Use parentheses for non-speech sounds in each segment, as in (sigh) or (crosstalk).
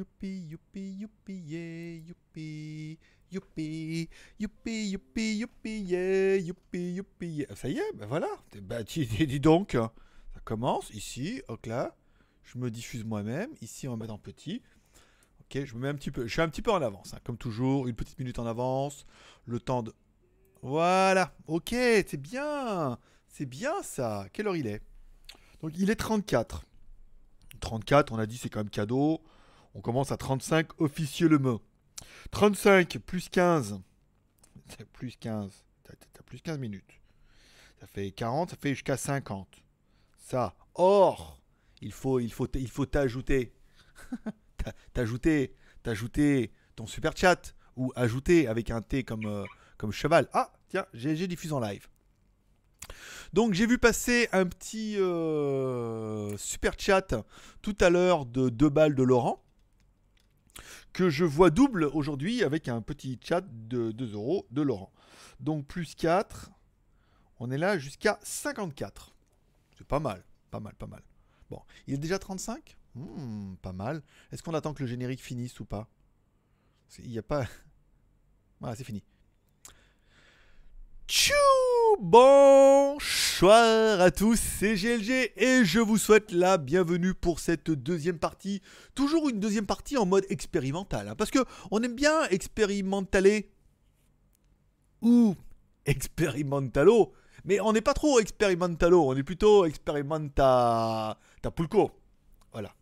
Youpi, youpi, youpi, yeah, youpi. Youpi, youpi, youpi, youpi, yeah, youpi, youpi, yeah. Ça y est, ben voilà. Bah, dis, dis donc, ça commence ici, ok là. Je me diffuse moi-même. Ici, on va mettre en petit. Ok, je me mets un petit peu. Je suis un petit peu en avance, hein, comme toujours. Une petite minute en avance. Le temps de. Voilà. Ok, c'est bien. C'est bien ça. Quelle heure il est? Donc, il est 34. 34, on a dit c'est quand même cadeau. On commence à 35 officiellement. 35 plus 15. C'est plus 15. T'as, plus 15 minutes. Ça fait 40, ça fait jusqu'à 50. Ça. Or, il faut, t'ajouter. (laughs) T'a- t'ajouter, t'ajouter ton super chat ou ajouter avec un T comme, euh, cheval. Ah, tiens, GG diffuse en live. Donc j'ai vu passer un petit euh, super chat tout à l'heure de 2 balles de Laurent que je vois double aujourd'hui avec un petit chat de 2 euros de Laurent. Donc plus 4, on est là jusqu'à 54. C'est pas mal, pas mal, pas mal. Bon, il est déjà 35 Hmm, Pas mal. Est-ce qu'on attend que le générique finisse ou pas? Il n'y a pas... (laughs) Voilà, c'est fini. Tchou Bonsoir à tous, c'est GLG et je vous souhaite la bienvenue pour cette deuxième partie. Toujours une deuxième partie en mode expérimental. hein, parce que on aime bien expérimentaler ou expérimentalo. Mais on n'est pas trop expérimentalo, on est plutôt expérimenta... Tapulco. Voilà.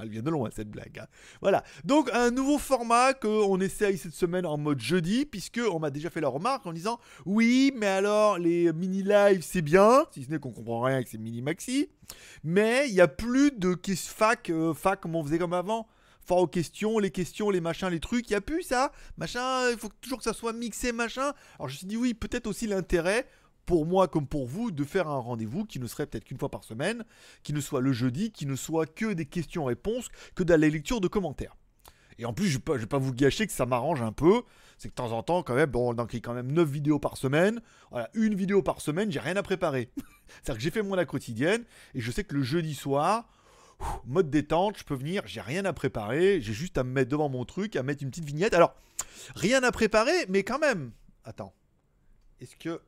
Elle vient de loin cette blague. hein. Voilà. Donc un nouveau format qu'on essaye cette semaine en mode jeudi, puisque on m'a déjà fait la remarque en disant oui, mais alors les mini live c'est bien, si ce n'est qu'on comprend rien avec ces mini maxi, mais il y a plus de ques- fac, euh, fac comme on faisait comme avant. Fort aux questions, les questions, les machins, les trucs, il y a plus ça. Machin, il faut toujours que ça soit mixé, machin. Alors je me suis dit oui, peut-être aussi l'intérêt pour moi comme pour vous de faire un rendez-vous qui ne serait peut-être qu'une fois par semaine, qui ne soit le jeudi, qui ne soit que des questions-réponses, que de la lecture de commentaires. Et en plus, je ne vais, pas- vous gâcher que ça m'arrange un peu. C'est que de temps en temps, quand même, bon, y a quand même 9 vidéos par semaine. Voilà, une vidéo par semaine, j'ai rien à préparer. (laughs) C'est-à-dire que j'ai fait mon la quotidienne et je sais que le jeudi soir, mode détente, je peux venir, j'ai rien à préparer, j'ai juste à me mettre devant mon truc, à mettre une petite vignette. Alors, rien à préparer, mais quand même. Attends. Est-ce que.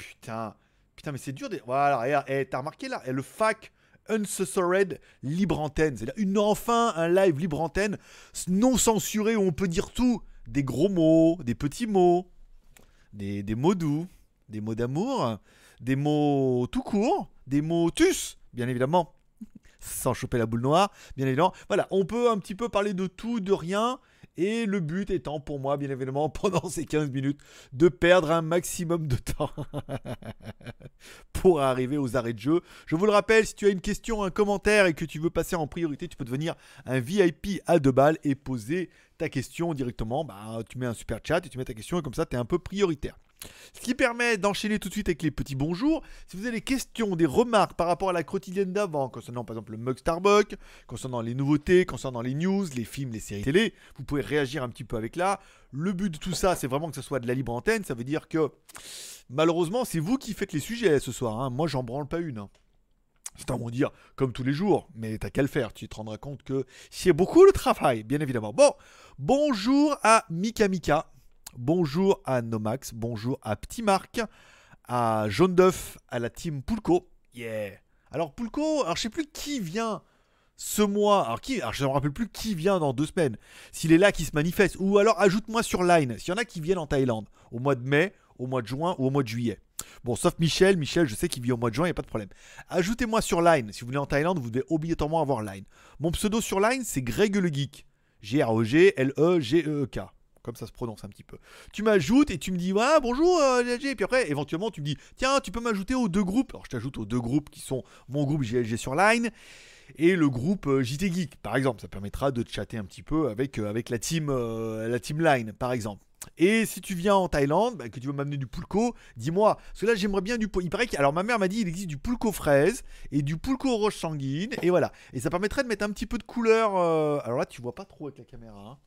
Putain. Putain, mais c'est dur. Voilà, regarde, eh, t'as remarqué là eh, Le fac Uncensored libre antenne. C'est-à-dire enfin un live libre antenne non censuré où on peut dire tout. Des gros mots, des petits mots, des, des mots doux, des mots d'amour, des mots tout court, des mots tus, bien évidemment. (laughs) Sans choper la boule noire, bien évidemment. Voilà, on peut un petit peu parler de tout, de rien. Et le but étant pour moi, bien évidemment, (laughs) pendant ces 15 minutes, de perdre un maximum de temps (laughs) pour arriver aux arrêts de jeu. Je vous le rappelle, si tu as une question, un commentaire et que tu veux passer en priorité, tu peux devenir un VIP à deux balles et poser ta question directement. Bah, tu mets un super chat et tu mets ta question et comme ça, tu es un peu prioritaire. Ce qui permet d'enchaîner tout de suite avec les petits bonjours. Si vous avez des questions, des remarques par rapport à la quotidienne d'avant, concernant par exemple le mug Starbucks, concernant les nouveautés, concernant les news, les films, les séries télé, vous pouvez réagir un petit peu avec là. Le but de tout ça, c'est vraiment que ce soit de la libre antenne. Ça veut dire que malheureusement, c'est vous qui faites les sujets ce soir. hein. Moi, j'en branle pas une. C'est à mon dire, comme tous les jours, mais t'as qu'à le faire. Tu te rendras compte que c'est beaucoup le travail, bien évidemment. Bon, bonjour à Mika Mika. Bonjour à Nomax, bonjour à Petit Marc, à Jaune d'œuf, à la team Poulco. Yeah. Alors Poulco, alors je sais plus qui vient ce mois. Alors qui je ne me rappelle plus qui vient dans deux semaines. S'il est là, qui se manifeste. Ou alors ajoute-moi sur Line. S'il y en a qui viennent en Thaïlande au mois de mai, au mois de juin ou au mois de juillet. Bon, sauf Michel. Michel, je sais qu'il vit au mois de juin, il n'y a pas de problème. Ajoutez-moi sur Line. Si vous venez en Thaïlande, vous devez obligatoirement avoir Line. Mon pseudo sur Line, c'est Greg le Geek. G-R-E-G-L-E-G-E-K. Comme ça se prononce un petit peu. Tu m'ajoutes et tu me dis, ouais, bonjour, euh. Et puis après, éventuellement, tu me dis, tiens, tu peux m'ajouter aux deux groupes. Alors, je t'ajoute aux deux groupes qui sont mon groupe GLG sur Line et le groupe euh, JT Geek, par exemple. Ça permettra de chatter un petit peu avec, euh, avec la, team, euh, la team Line, par exemple. Et si tu viens en Thaïlande, bah, que tu veux m'amener du pulco, dis-moi. Parce que là, j'aimerais bien du. pul- Il paraît que. Alors, ma mère m'a dit il existe du pulco fraise et du pulco roche sanguine. Et voilà. Et ça permettrait de mettre un petit peu de couleur. Alors là, tu vois pas trop avec la caméra. hein.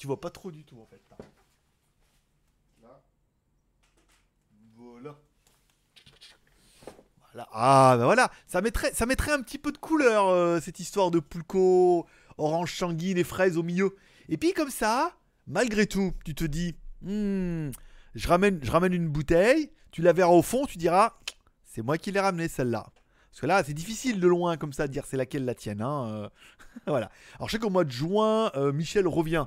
Tu vois pas trop du tout, en fait. Là. Là. Voilà. Ah, bah voilà. Ça mettrait, ça mettrait un petit peu de couleur, euh, cette histoire de pulco orange sanguine et fraise au milieu. Et puis comme ça, malgré tout, tu te dis, hmm, je, ramène, je ramène une bouteille, tu la verras au fond, tu diras, c'est moi qui l'ai ramené celle-là. Parce que là, c'est difficile de loin comme ça de dire c'est laquelle la tienne. Hein, euh. (laughs) voilà. Alors je sais qu'au mois de juin, euh, Michel revient.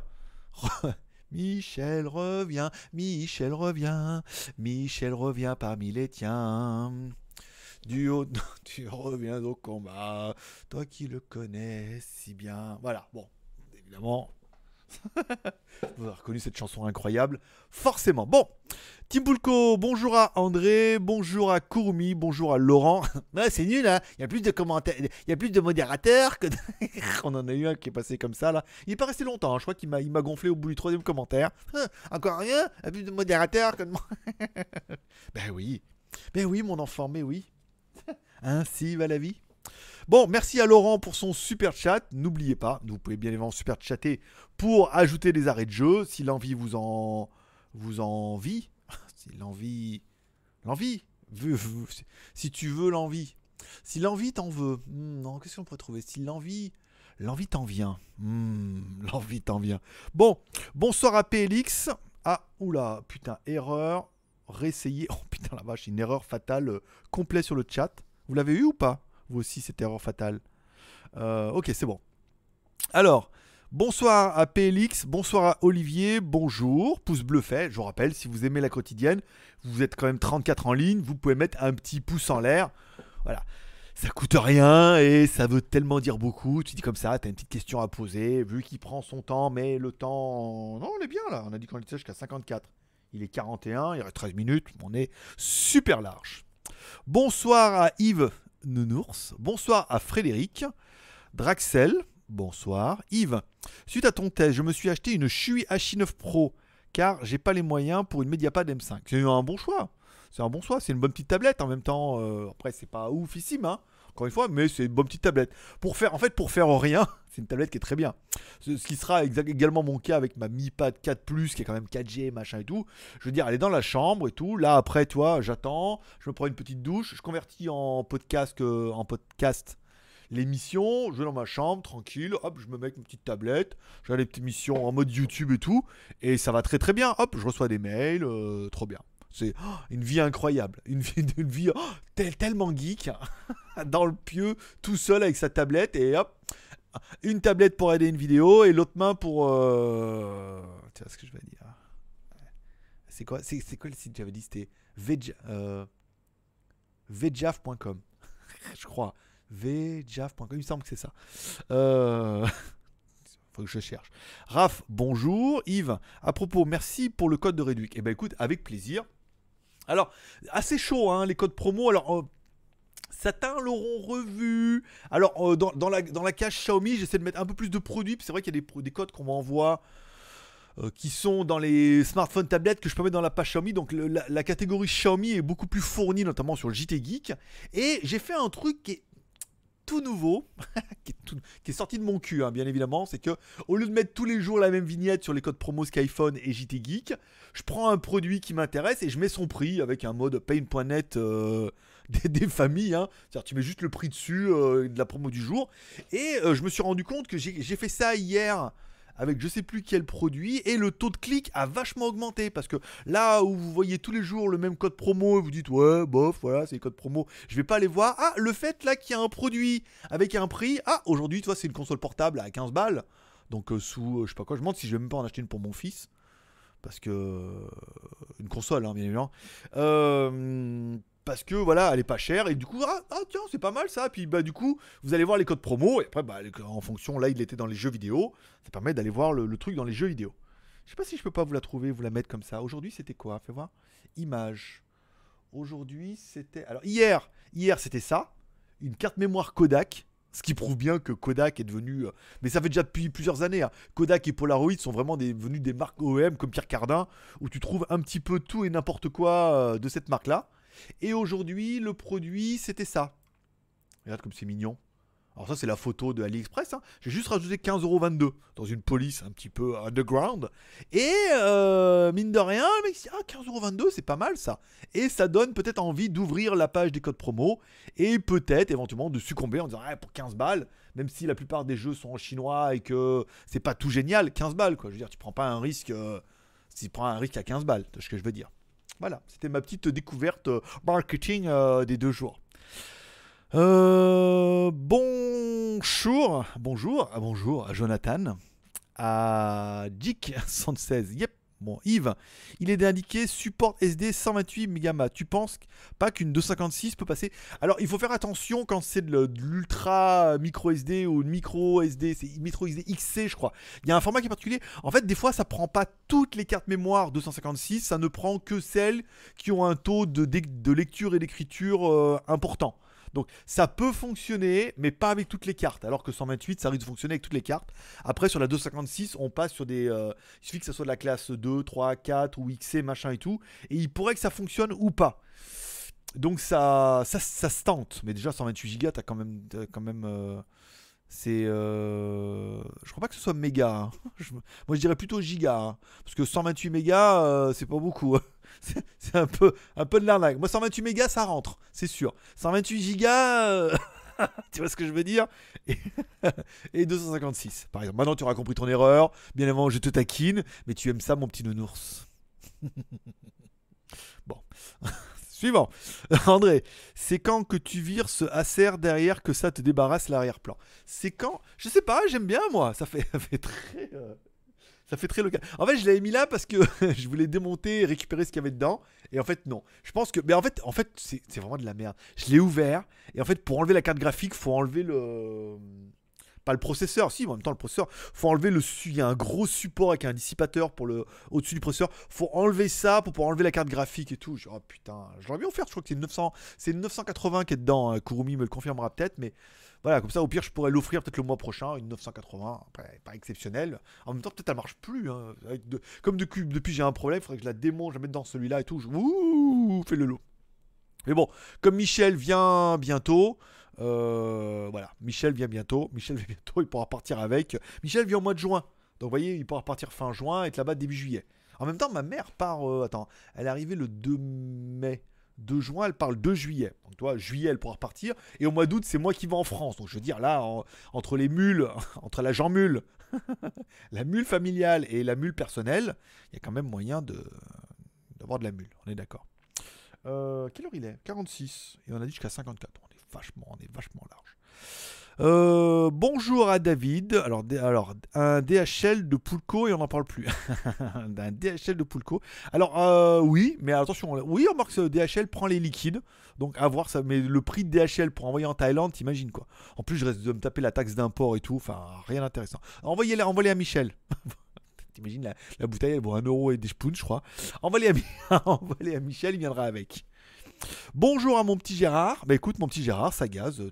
Michel revient, Michel revient, Michel revient parmi les tiens. Du haut, (laughs) tu reviens au combat, toi qui le connais si bien. Voilà, bon, évidemment, (laughs) vous avez reconnu cette chanson incroyable, forcément. Bon, Timbulko, bonjour à André, bonjour à Kourmi, bonjour à Laurent. (laughs) c'est nul, hein Il y a plus de commentaires, il y a plus de modérateurs que. (laughs) On en a eu un qui est passé comme ça là. Il est pas resté longtemps, hein. je crois qu'il m'a, il m'a gonflé au bout du troisième commentaire. Encore rien? Il y a plus de modérateurs que de. ben oui, ben oui, mon enfant, mais oui. Ainsi va la vie. Bon, merci à Laurent pour son super chat. N'oubliez pas, vous pouvez bien évidemment super chatter pour ajouter des arrêts de jeu si l'envie vous en vous en vit. (laughs) si l'envie l'envie si tu veux l'envie. Si l'envie t'en veut. Hmm, non, qu'est-ce qu'on pourrait trouver? Si l'envie l'envie t'en vient. Hmm, (laughs) l'envie t'en vient. Bon, bonsoir à PLX. Ah, oula, putain, erreur. Réessayer. (laughs) Oh putain la vache, une erreur fatale euh, complète sur le chat. Vous l'avez eu ou pas? Aussi, cette erreur fatale. Euh, ok, c'est bon. Alors, bonsoir à PLX, bonsoir à Olivier, bonjour, pouce bleu fait. Je vous rappelle, si vous aimez la quotidienne, vous êtes quand même 34 en ligne, vous pouvez mettre un petit pouce en l'air. Voilà. Ça coûte rien et ça veut tellement dire beaucoup. Tu dis comme ça, tu as une petite question à poser, vu qu'il prend son temps, mais le temps. Non, on est bien là. On a dit qu'on était jusqu'à 54. Il est 41, il reste 13 minutes, on est super large. Bonsoir à Yves Nounours. Bonsoir à Frédéric. Draxel. Bonsoir. Yves, suite à ton test, je me suis acheté une Shui H9 Pro car j'ai pas les moyens pour une Mediapad M5. C'est un bon choix. C'est un bon choix. C'est une bonne petite tablette en même temps. Euh, après, c'est pas oufissime, hein encore une fois, mais c'est une bonne petite tablette. Pour faire, en fait, pour faire rien, c'est une tablette qui est très bien. Ce, qui sera également mon cas avec ma Mi Pad 4 Plus, qui est quand même 4G, machin et tout. Je veux dire, elle est dans la chambre et tout. Là, après, toi, j'attends, je me prends une petite douche, je convertis en podcast, euh, en podcast l'émission, je vais dans ma chambre, tranquille, hop, je me mets avec une petite tablette, j'ai les petites missions en mode YouTube et tout, et ça va très très bien, hop, je reçois des mails, euh, trop bien. C'est oh, une vie incroyable, une vie, (laughs) une vie oh, tellement geek, (laughs) dans le pieu, tout seul avec sa tablette, et hop, une tablette pour aider une vidéo, et l'autre main pour... Euh... Tu vois ce que je vais dire C'est quoi, c'est, quoi le site j'avais dit? C'était euh, vjaf.com, (laughs) je crois. vjaf.com, il me semble que c'est ça. Euh... (laughs) faut que je cherche. Raph, bonjour. Yves, à propos, merci pour le code de réduit. Eh ben écoute, avec plaisir. Alors, assez chaud, hein, les codes promo. Alors, euh, certains l'auront revu. Alors, euh, dans, la, dans cache Xiaomi, j'essaie de mettre un peu plus de produits. C'est vrai qu'il y a des, des codes qu'on m'envoie. Euh, qui sont dans les smartphones tablettes que je peux mettre dans la page Xiaomi. Donc la, catégorie Xiaomi est beaucoup plus fournie, notamment sur le JT Geek. Et j'ai fait un truc qui est tout nouveau, (laughs) qui, est sorti de mon cul, hein, bien évidemment, c'est que au lieu de mettre tous les jours la même vignette sur les codes promo Skyphone et JT Geek, je prends un produit qui m'intéresse et je mets son prix avec un mode pain.net (laughs) des, familles. Hein. C'est-à-dire, tu mets juste le prix dessus euh, de la promo du jour. Et euh, je me suis rendu compte que j'ai fait ça hier avec je sais plus quel produit et le taux de clic a vachement augmenté parce que là où vous voyez tous les jours le même code promo et vous dites ouais bof voilà c'est le code promo je vais pas aller voir ah le fait là qu'il y a un produit avec un prix ah aujourd'hui toi c'est une console portable à 15 balles donc euh, sous je sais pas quoi je me demande si je vais même pas en acheter une pour mon fils parce que une console hein, bien évidemment parce que voilà, elle est pas chère et du coup ah, ah, tiens c'est pas mal ça. Puis bah du coup vous allez voir les codes promo et après bah en fonction là il était dans les jeux vidéo, ça permet d'aller voir le, truc dans les jeux vidéo. Je sais pas si je peux pas vous la trouver, vous la mettre comme ça. Aujourd'hui c'était quoi? Fais voir. Image. Aujourd'hui c'était alors hier hier c'était ça, une carte mémoire Kodak. Ce qui prouve bien que Kodak est devenu. Euh, mais ça fait déjà depuis plusieurs années. Hein. Kodak et Polaroid sont vraiment devenus des marques OEM comme Pierre Cardin, où tu trouves un petit peu tout et n'importe quoi euh, de cette marque-là. Et aujourd'hui, le produit, c'était ça. Regarde comme c'est mignon. Alors ça c'est la photo de AliExpress. hein. J'ai juste rajouté 15,22€ dans une police un petit peu underground. Et euh, mine de rien, le mec ah 15,22€ c'est pas mal ça. Et ça donne peut-être envie d'ouvrir la page des codes promo et peut-être éventuellement de succomber en disant ah, pour 15 balles, même si la plupart des jeux sont en chinois et que c'est pas tout génial, 15 balles quoi. Je veux dire tu prends pas un risque, euh, tu prends un risque à 15 balles, c'est ce que je veux dire. Voilà, c'était ma petite découverte euh, marketing euh, des deux jours. Euh, bonjour, bonjour, bonjour à Jonathan, à Dick116. (laughs) Yep, bon, Yves, il est indiqué support SD 128 MB. Tu penses pas qu'une 256 peut passer? Alors, il faut faire attention quand c'est de de l'ultra micro SD ou micro SD, c'est micro SD XC, je crois. Il y a un format qui est particulier. En fait, des fois, ça prend pas toutes les cartes mémoire 256, ça ne prend que celles qui ont un taux de, de lecture et d'écriture euh, important. Donc ça peut fonctionner, mais pas avec toutes les cartes. Alors que 128, ça risque de fonctionner avec toutes les cartes. Après, sur la 256, on passe sur des. euh, il suffit que ça soit de la classe 2, 3, 4 ou XC, machin et tout. Et il pourrait que ça fonctionne ou pas. Donc ça, ça, ça se tente. Mais déjà, 128 Go, t'as quand même. euh, c'est. euh, je crois pas que ce soit méga. hein. (laughs) Moi, je dirais plutôt giga. hein. Parce que 128 mégas, euh, c'est pas beaucoup. (laughs) C'est c'est un peu, un peu de l'arnaque. Moi, 128 mégas, ça rentre, c'est sûr. 128 gigas, euh, (laughs) tu vois ce que je veux dire? Et, et 256, par exemple. Maintenant, tu auras compris ton erreur. Bien évidemment, je te taquine, mais tu aimes ça, mon petit nounours. bon. Suivant. (laughs) André, c'est quand que tu vires ce Acer derrière que ça te débarrasse l'arrière-plan? C'est quand? Je sais pas, j'aime bien moi. Ça fait, (laughs) ça fait très. euh, Ça local. En fait, je l'avais mis là parce que (laughs) je voulais démonter et récupérer ce qu'il y avait dedans. Et en fait, non. Je pense que. Mais en fait, en fait c'est c'est vraiment de la merde. Je l'ai ouvert. Et en fait, pour enlever la carte graphique, faut enlever le. Pas le processeur, si, mais en même temps, le processeur. Faut enlever le. Il y a un gros support avec un dissipateur pour le au-dessus du processeur. Faut enlever ça pour pouvoir enlever la carte graphique et tout. Je oh putain, j'aurais bien offert. Je crois que c'est une 900, c'est une 980 qui est dedans. hein. Kurumi me le confirmera peut-être, mais voilà, comme ça, au pire, je pourrais l'offrir peut-être le mois prochain, une 980. Après, pas exceptionnelle. En même temps, peut-être elle marche plus. hein. De- Comme depuis, depuis j'ai un problème, il faudrait que je la démonte, je la mette dans celui-là et tout. Je... Ouh, fais le lot. Mais bon, comme Michel vient bientôt, euh, voilà, Michel vient bientôt, Michel (laughs) vient bientôt, il pourra partir avec. Michel vient au mois de juin, donc vous voyez, il pourra partir fin juin et être là-bas début juillet. En même temps, ma mère part, euh, attends, elle est arrivée le 2 mai. 2 juin, elle parle 2 juillet. Donc, toi, juillet, elle pourra repartir. Et au mois d'août, c'est moi qui vais en France. Donc, je veux dire, là, en- entre les mules, (laughs) entre la Jean Mule, (laughs) la mule familiale et la mule personnelle, il y a quand même moyen de d'avoir de la mule. On est d'accord. Euh, quelle heure il est? 46. Et on a dit jusqu'à 54. Vachement, on est vachement large. Euh, bonjour à David. Alors, alors, un DHL de Poulco et on n'en parle plus. (laughs) un DHL de Poulco. Alors, euh, oui, mais attention. Oui, on remarque que DHL prend les liquides. Donc, à voir ça. Mais le prix de DHL pour envoyer en Thaïlande, t'imagines quoi En plus, je reste de me taper la taxe d'import et tout. Enfin, rien d'intéressant. Envoyez-les envoyez à Michel. (laughs) T'imagines, la, la bouteille, elle vaut 1 euro et des spoons, je crois. Envoyez à, (laughs) à Michel, il viendra avec. Bonjour à mon petit Gérard. Bah écoute, mon petit Gérard, ça gaze. euh.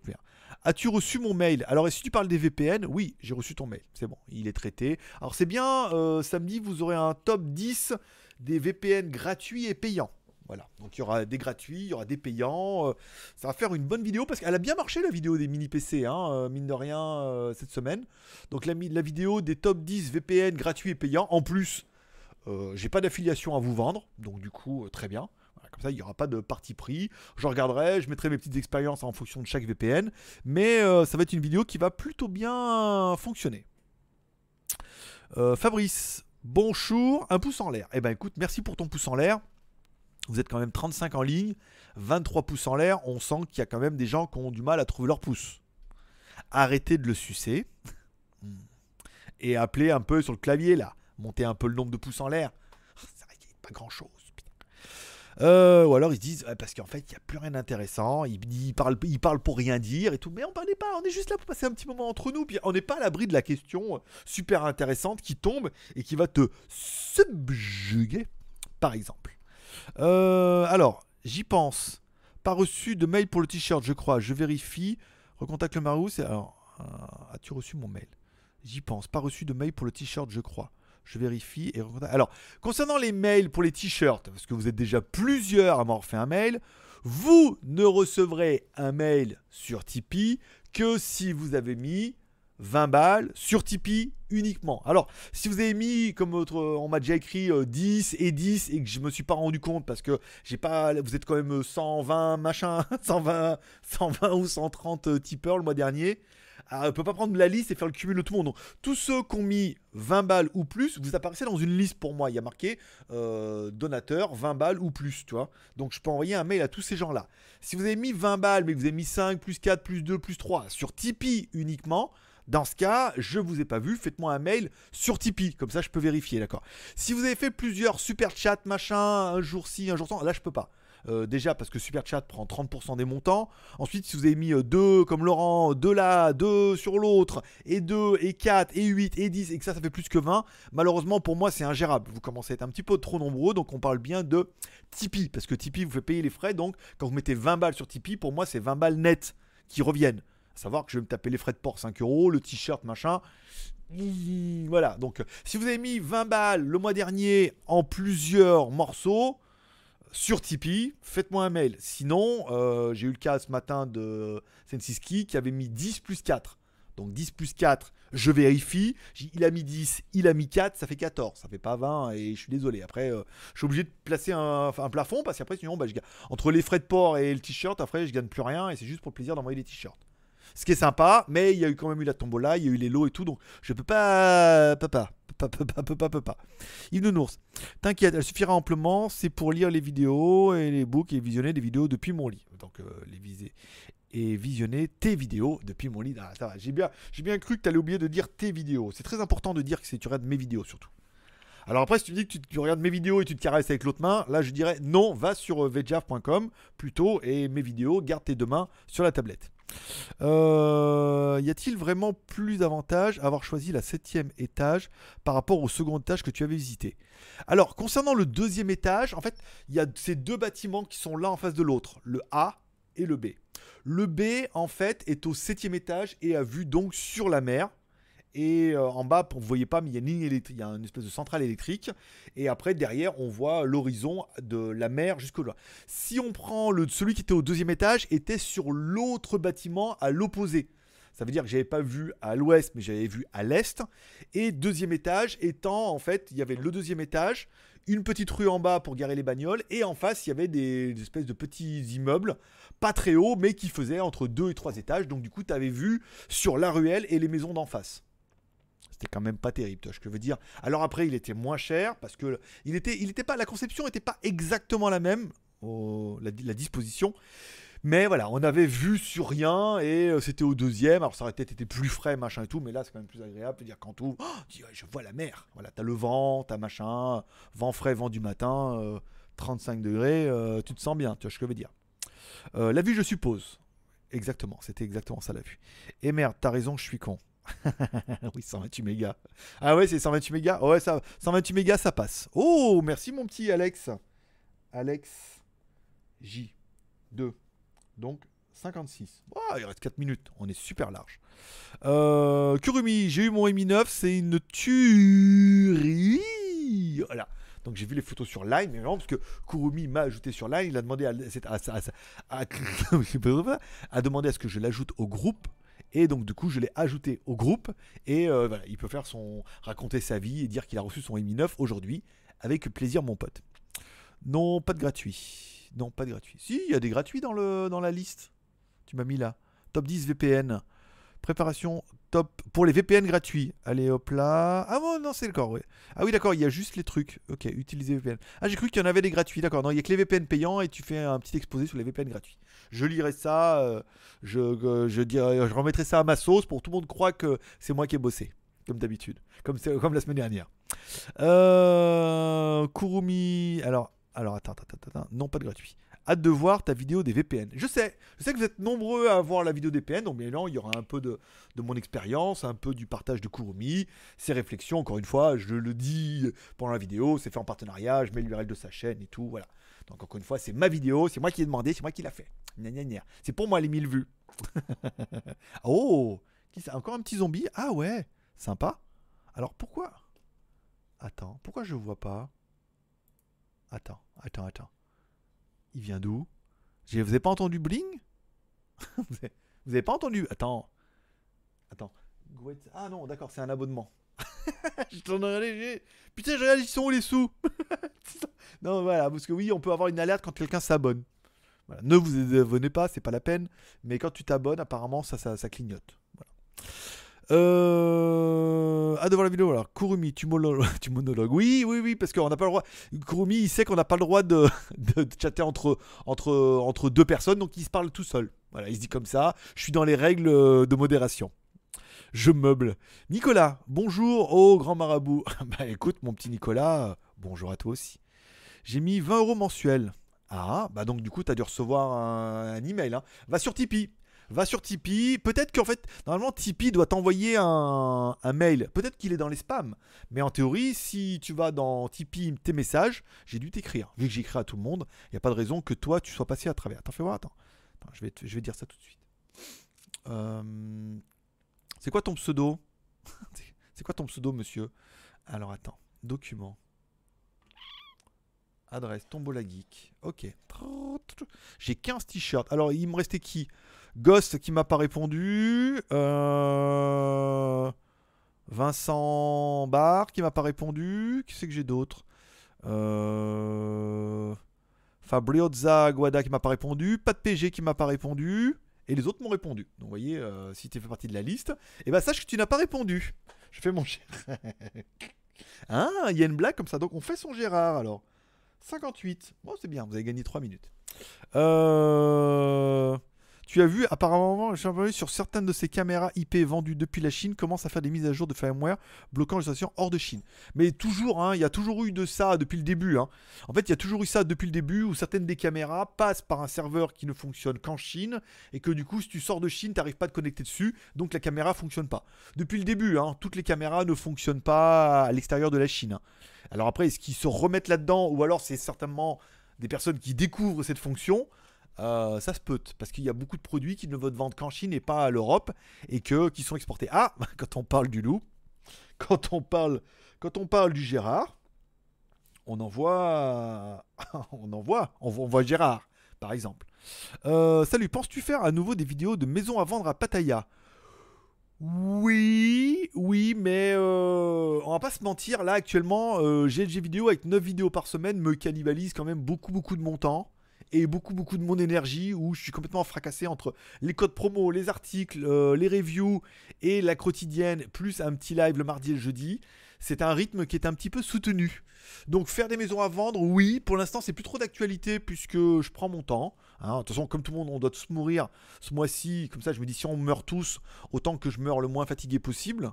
As-tu reçu mon mail? Alors, et si tu parles des VPN, oui, j'ai reçu ton mail. C'est bon, il est traité. Alors, c'est bien, euh, samedi, vous aurez un top 10 des VPN gratuits et payants. Voilà, donc il y aura des gratuits, il y aura des payants. euh, ça va faire une bonne vidéo parce qu'elle a bien marché la vidéo des mini PC, hein, euh, mine de rien, cette semaine. Donc la, la vidéo des top 10 VPN gratuits et payants. En plus, j'ai pas d'affiliation à vous vendre, donc du coup, très bien. Comme ça, il n'y aura pas de parti pris. Je regarderai, je mettrai mes petites expériences en fonction de chaque VPN. Mais euh, ça va être une vidéo qui va plutôt bien fonctionner. Euh, Fabrice, bonjour, un pouce en l'air. Eh ben écoute, merci pour ton pouce en l'air. Vous êtes quand même 35 en ligne, 23 pouces en l'air. On sent qu'il y a quand même des gens qui ont du mal à trouver leur pouce. Arrêtez de le sucer. Et appelez un peu sur le clavier là. Montez un peu le nombre de pouces en l'air. (laughs) C'est vrai qu'il n'y a pas grand chose. Euh, ou alors ils se disent parce qu'en fait il n'y a plus rien d'intéressant, ils, parlent, pour rien dire et tout, mais on parlait pas, on est juste là pour passer un petit moment entre nous, puis on n'est pas à l'abri de la question euh, super intéressante qui tombe et qui va te subjuguer, par exemple. Euh, alors, j'y pense. Pas reçu de mail pour le t-shirt, je crois. Je vérifie. Recontacte le Marous. et- Alors, as-tu reçu mon mail? J'y pense. Pas reçu de mail pour le t-shirt, je crois. Je vérifie et. Alors, concernant les mails pour les t-shirts, parce que vous êtes déjà plusieurs à m'avoir fait un mail, vous ne recevrez un mail sur Tipeee que si vous avez mis 20 balles sur Tipeee uniquement. Alors, si vous avez mis, comme votre, on m'a déjà écrit 10 et 10 et que je me suis pas rendu compte parce que j'ai pas, vous êtes quand même 120 machin, (laughs) 120, 120 ou 130 tipeurs le mois dernier. Alors, on peut pas prendre la liste et faire le cumul de tout le monde. Donc, tous ceux qui ont mis 20 balles ou plus, vous apparaissez dans une liste pour moi. Il y a marqué euh, donateur 20 balles ou plus, tu. Donc, je peux envoyer un mail à tous ces gens-là. Si vous avez mis 20 balles, mais que vous avez mis 5, plus 4, plus 2, plus 3 sur Tipeee uniquement, dans ce cas, je vous ai pas vu, faites-moi un mail sur Tipeee, comme ça je peux vérifier, d'accord. Si vous avez fait plusieurs super chats, machin, un jour ci, un jour ça, là je peux pas. Euh, déjà parce que Super Chat prend 30% des montants. Ensuite, si vous avez mis 2 euh, comme Laurent, 2 là, 2 sur l'autre, et 2, et 4, et 8, et 10, et que ça, ça fait plus que 20, malheureusement pour moi c'est ingérable. Vous commencez à être un petit peu trop nombreux, donc on parle bien de Tipeee, parce que Tipeee vous fait payer les frais, donc quand vous mettez 20 balles sur Tipeee, pour moi c'est 20 balles net qui reviennent savoir que je vais me taper les frais de port 5 euros, le t-shirt, machin. Voilà, donc si vous avez mis 20 balles le mois dernier en plusieurs morceaux sur Tipeee, faites-moi un mail. Sinon, euh, j'ai eu le cas ce matin de Sensiski qui avait mis 10 plus 4. Donc 10 plus 4, je vérifie. Il a mis 10, il a mis 4, ça fait 14. Ça fait pas 20 et je suis désolé. Après, euh, je suis obligé de placer un, plafond parce qu'après, sinon, bah, entre les frais de port et le t-shirt, après, je gagne plus rien et c'est juste pour le plaisir d'envoyer des t-shirts. Ce qui est sympa, mais il y a eu quand même eu la tombola, il y a eu les lots et tout, donc je peux pas. Papa. Papa, papa, papa. Yves Nounours, t'inquiète, elle suffira amplement, c'est pour lire les vidéos et les books et visionner des vidéos depuis mon lit. Donc euh, les viser et visionner tes vidéos depuis mon lit. Ah, j'ai bien, j'ai bien cru que tu allais oublier de dire tes vidéos. C'est très important de dire que tu regardes mes vidéos surtout. Alors après, si tu dis que tu, regardes mes vidéos et tu te caresses avec l'autre main, là je dirais non, va sur euh, vjaf.com plutôt et mes vidéos, garde tes deux mains sur la tablette. Euh, y a-t-il vraiment plus d'avantages à avoir choisi la septième étage par rapport au second étage que tu avais visité? Alors, concernant le deuxième étage, en fait, il y a ces deux bâtiments qui sont là en face de l'autre, le A et le B. Le B, en fait, est au septième étage et a vue donc sur la mer. Et euh, en bas, vous voyez pas, mais il y a une espèce de centrale électrique. Et après, derrière, on voit l'horizon de la mer jusqu'au loin. Si on prend celui qui était au deuxième étage, était sur l'autre bâtiment à l'opposé. Ça veut dire que j'avais pas vu à l'ouest, mais j'avais vu à l'est. Et deuxième étage étant, en fait, il y avait le deuxième étage, une petite rue en bas pour garer les bagnoles, et en face, il y avait des, des espèces de petits immeubles, pas très hauts, mais qui faisaient entre deux et trois étages. Donc du coup, tu avais vu sur la ruelle et les maisons d'en face c'était quand même pas terrible, je veux dire. Alors après, il était moins cher parce que il était, pas, la conception n'était pas exactement la même, la, disposition. Mais voilà, on avait vu sur rien et euh, c'était au deuxième. Alors ça aurait peut-être été plus frais, machin et tout, mais là c'est quand même plus agréable. de dire quand tu oh, je vois la mer. Voilà, t'as le vent, t'as machin, vent frais, vent du matin, 35 euh, degrés, euh, tu te sens bien, tu vois ce que je veux dire. la vue, je suppose. Exactement, c'était exactement ça la vue. Et merde, t'as raison, je suis con. (laughs) oui, 128 mégas. Ah ouais, c'est 128 mégas. Ouais, ça, 128 mégas, ça passe. Oh, merci mon petit Alex. Alex J. 2. Donc 56. Oh, il reste 4 minutes. On est super large. Euh, Kurumi, j'ai eu mon Mi 9. C'est une tuerie. Voilà. Donc j'ai vu les photos sur Line, mais vraiment parce que Kurumi m'a ajouté sur Line, il a demandé à, à, (laughs) demander à ce que je l'ajoute au groupe et donc du coup, je l'ai ajouté au groupe. Et euh, voilà, il peut faire son raconter sa vie et dire qu'il a reçu son Mi 9 aujourd'hui. Avec plaisir, mon pote. Non, pas de gratuit. Non, pas de gratuit. Si, il y a des gratuits dans, le, dans la liste. Tu m'as mis là. Top 10 VPN. Préparation top pour les VPN gratuits. Allez hop là. Ah bon, non, c'est le corps, Ah oui, d'accord, il y a juste les trucs. Ok, utiliser VPN. Ah, j'ai cru qu'il y en avait des gratuits. D'accord, non, il y a que les VPN payants et tu fais un petit exposé sur les VPN gratuits. Je lirai ça, euh, je, euh, je, dirai, je remettrai ça à ma sauce pour que tout le monde croit que c'est moi qui ai bossé. Comme d'habitude. Comme, comme la semaine dernière. Euh, Kurumi. Alors, alors attends, attends, attends. Non, pas de gratuit hâte de voir ta vidéo des VPN. Je sais, je sais que vous êtes nombreux à voir la vidéo des VPN, donc bien il y aura un peu de, mon expérience, un peu du partage de Kurumi, ses réflexions, encore une fois, je le dis pendant la vidéo, c'est fait en partenariat, je mets l'URL de sa chaîne et tout, voilà. Donc encore une fois, c'est ma vidéo, c'est moi qui ai demandé, c'est moi qui l'a fait. C'est pour moi les 1000 vues. (laughs) oh, encore un petit zombie? Ah ouais, sympa. Alors pourquoi? Attends, pourquoi je vois pas? Attends, attends, attends. Il vient d'où? Vous avez pas entendu bling? (laughs) Vous avez pas entendu? Attends. Attends. Ah non, d'accord, c'est un abonnement. (laughs) je ai Putain, je réagis, ils sont où les sous? (laughs) Non, voilà, parce que oui, on peut avoir une alerte quand quelqu'un s'abonne. Ne vous abonnez pas, c'est pas la peine. Mais quand tu t'abonnes, apparemment, ça, ça, clignote. Voilà. Euh... Ah, devant la vidéo, alors, Kurumi, (laughs) tu, monologues. Oui, oui, oui, parce qu'on n'a pas le droit. Kurumi, il sait qu'on n'a pas le droit (laughs) de, de, chatter entre, entre, entre deux personnes, donc il se parle tout seul. Voilà, il se dit comme ça. Je suis dans les règles de modération. Je meuble. Nicolas, bonjour, oh grand marabout. (laughs) bah écoute, mon petit Nicolas, bonjour à toi aussi. J'ai mis 20 euros mensuels. Ah, bah donc du coup, tu as dû recevoir un, email. Hein. Va sur Tipeee. Va sur Tipeee. Peut-être qu'en fait, normalement, Tipeee doit t'envoyer un, mail. Peut-être qu'il est dans les spams. Mais en théorie, si tu vas dans Tipeee, tes messages, j'ai dû t'écrire. Vu que j'écris à tout le monde, il n'y a pas de raison que toi, tu sois passé à travers. Attends, fais voir, attends. attends je, vais je vais dire ça tout de suite. Euh, c'est quoi ton pseudo? (laughs) C'est quoi ton pseudo, monsieur? Alors attends. Document. Adresse, Tombola Geek. Ok. J'ai 15 t-shirts. Alors, il me restait qui? Ghost qui m'a pas répondu. Euh, Vincent Bar qui m'a pas répondu. Qui c'est que j'ai d'autres euh... Fabriozza Guada qui m'a pas répondu. Pas de PG qui m'a pas répondu. Et les autres m'ont répondu. Donc, vous voyez, euh, si tu fais partie de la liste, et eh ben sache que tu n'as pas répondu. Je fais mon Gérard. (laughs) ah, il y a une blague comme ça. Donc, on fait son Gérard alors. 58. Bon, c'est bien, vous avez gagné 3 minutes. Euh... Tu as vu, apparemment, sur certaines de ces caméras IP vendues depuis la Chine, commence à faire des mises à jour de firmware bloquant les stations hors de Chine. Mais toujours, hein, il y a toujours eu de ça depuis le début. Hein. En fait, il y a toujours eu ça depuis le début où certaines des caméras passent par un serveur qui ne fonctionne qu'en Chine et que du coup, si tu sors de Chine, tu n'arrives pas à te connecter dessus, donc la caméra fonctionne pas. Depuis le début, hein, toutes les caméras ne fonctionnent pas à l'extérieur de la Chine. Alors après, est-ce qu'ils se remettent là-dedans ou alors c'est certainement des personnes qui découvrent cette fonction euh, ça se peut, parce qu'il y a beaucoup de produits qui ne veulent vendre qu'en Chine et pas à l'Europe, et que, qui sont exportés. Ah, (laughs) quand on parle du loup, quand on parle, quand on parle du Gérard, on envoie, (laughs) on envoie, on voit Gérard, par exemple. Euh, salut, penses-tu faire à nouveau des vidéos de maisons à vendre à Pattaya? Oui, oui, mais euh, on va pas se mentir, là actuellement, euh, GLG vidéo avec 9 vidéos par semaine me cannibalise quand même beaucoup beaucoup de mon temps et beaucoup beaucoup de mon énergie où je suis complètement fracassé entre les codes promo, les articles, euh, les reviews et la quotidienne, plus un petit live le mardi et le jeudi. C'est un rythme qui est un petit peu soutenu. Donc faire des maisons à vendre, oui, pour l'instant c'est plus trop d'actualité puisque je prends mon temps. Hein. De toute façon, comme tout le monde, on doit tous mourir ce mois-ci. Comme ça, je me dis si on meurt tous, autant que je meurs le moins fatigué possible.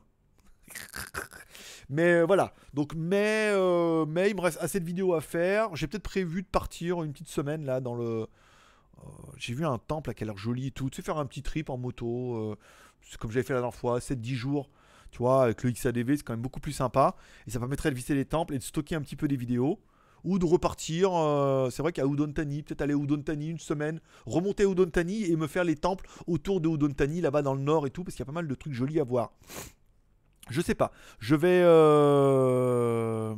Mais euh, voilà. Donc, mais, euh, mais il me reste assez de vidéos à faire. J'ai peut-être prévu de partir une petite semaine là dans le. Euh, j'ai vu un temple qui a l'air joli et tout. Tu sais, faire un petit trip en moto. comme j'avais fait la dernière fois, 7-10 jours. Tu vois, avec le XADV, c'est quand même beaucoup plus sympa. Et ça permettrait de visiter les temples et de stocker un petit peu des vidéos ou de repartir. c'est vrai qu'à Udontani, peut-être aller à Udontani une semaine, remonter à Udontani et me faire les temples autour de Udontani, là-bas dans le nord et tout, parce qu'il y a pas mal de trucs jolis à voir. Je sais pas. Je vais. Euh,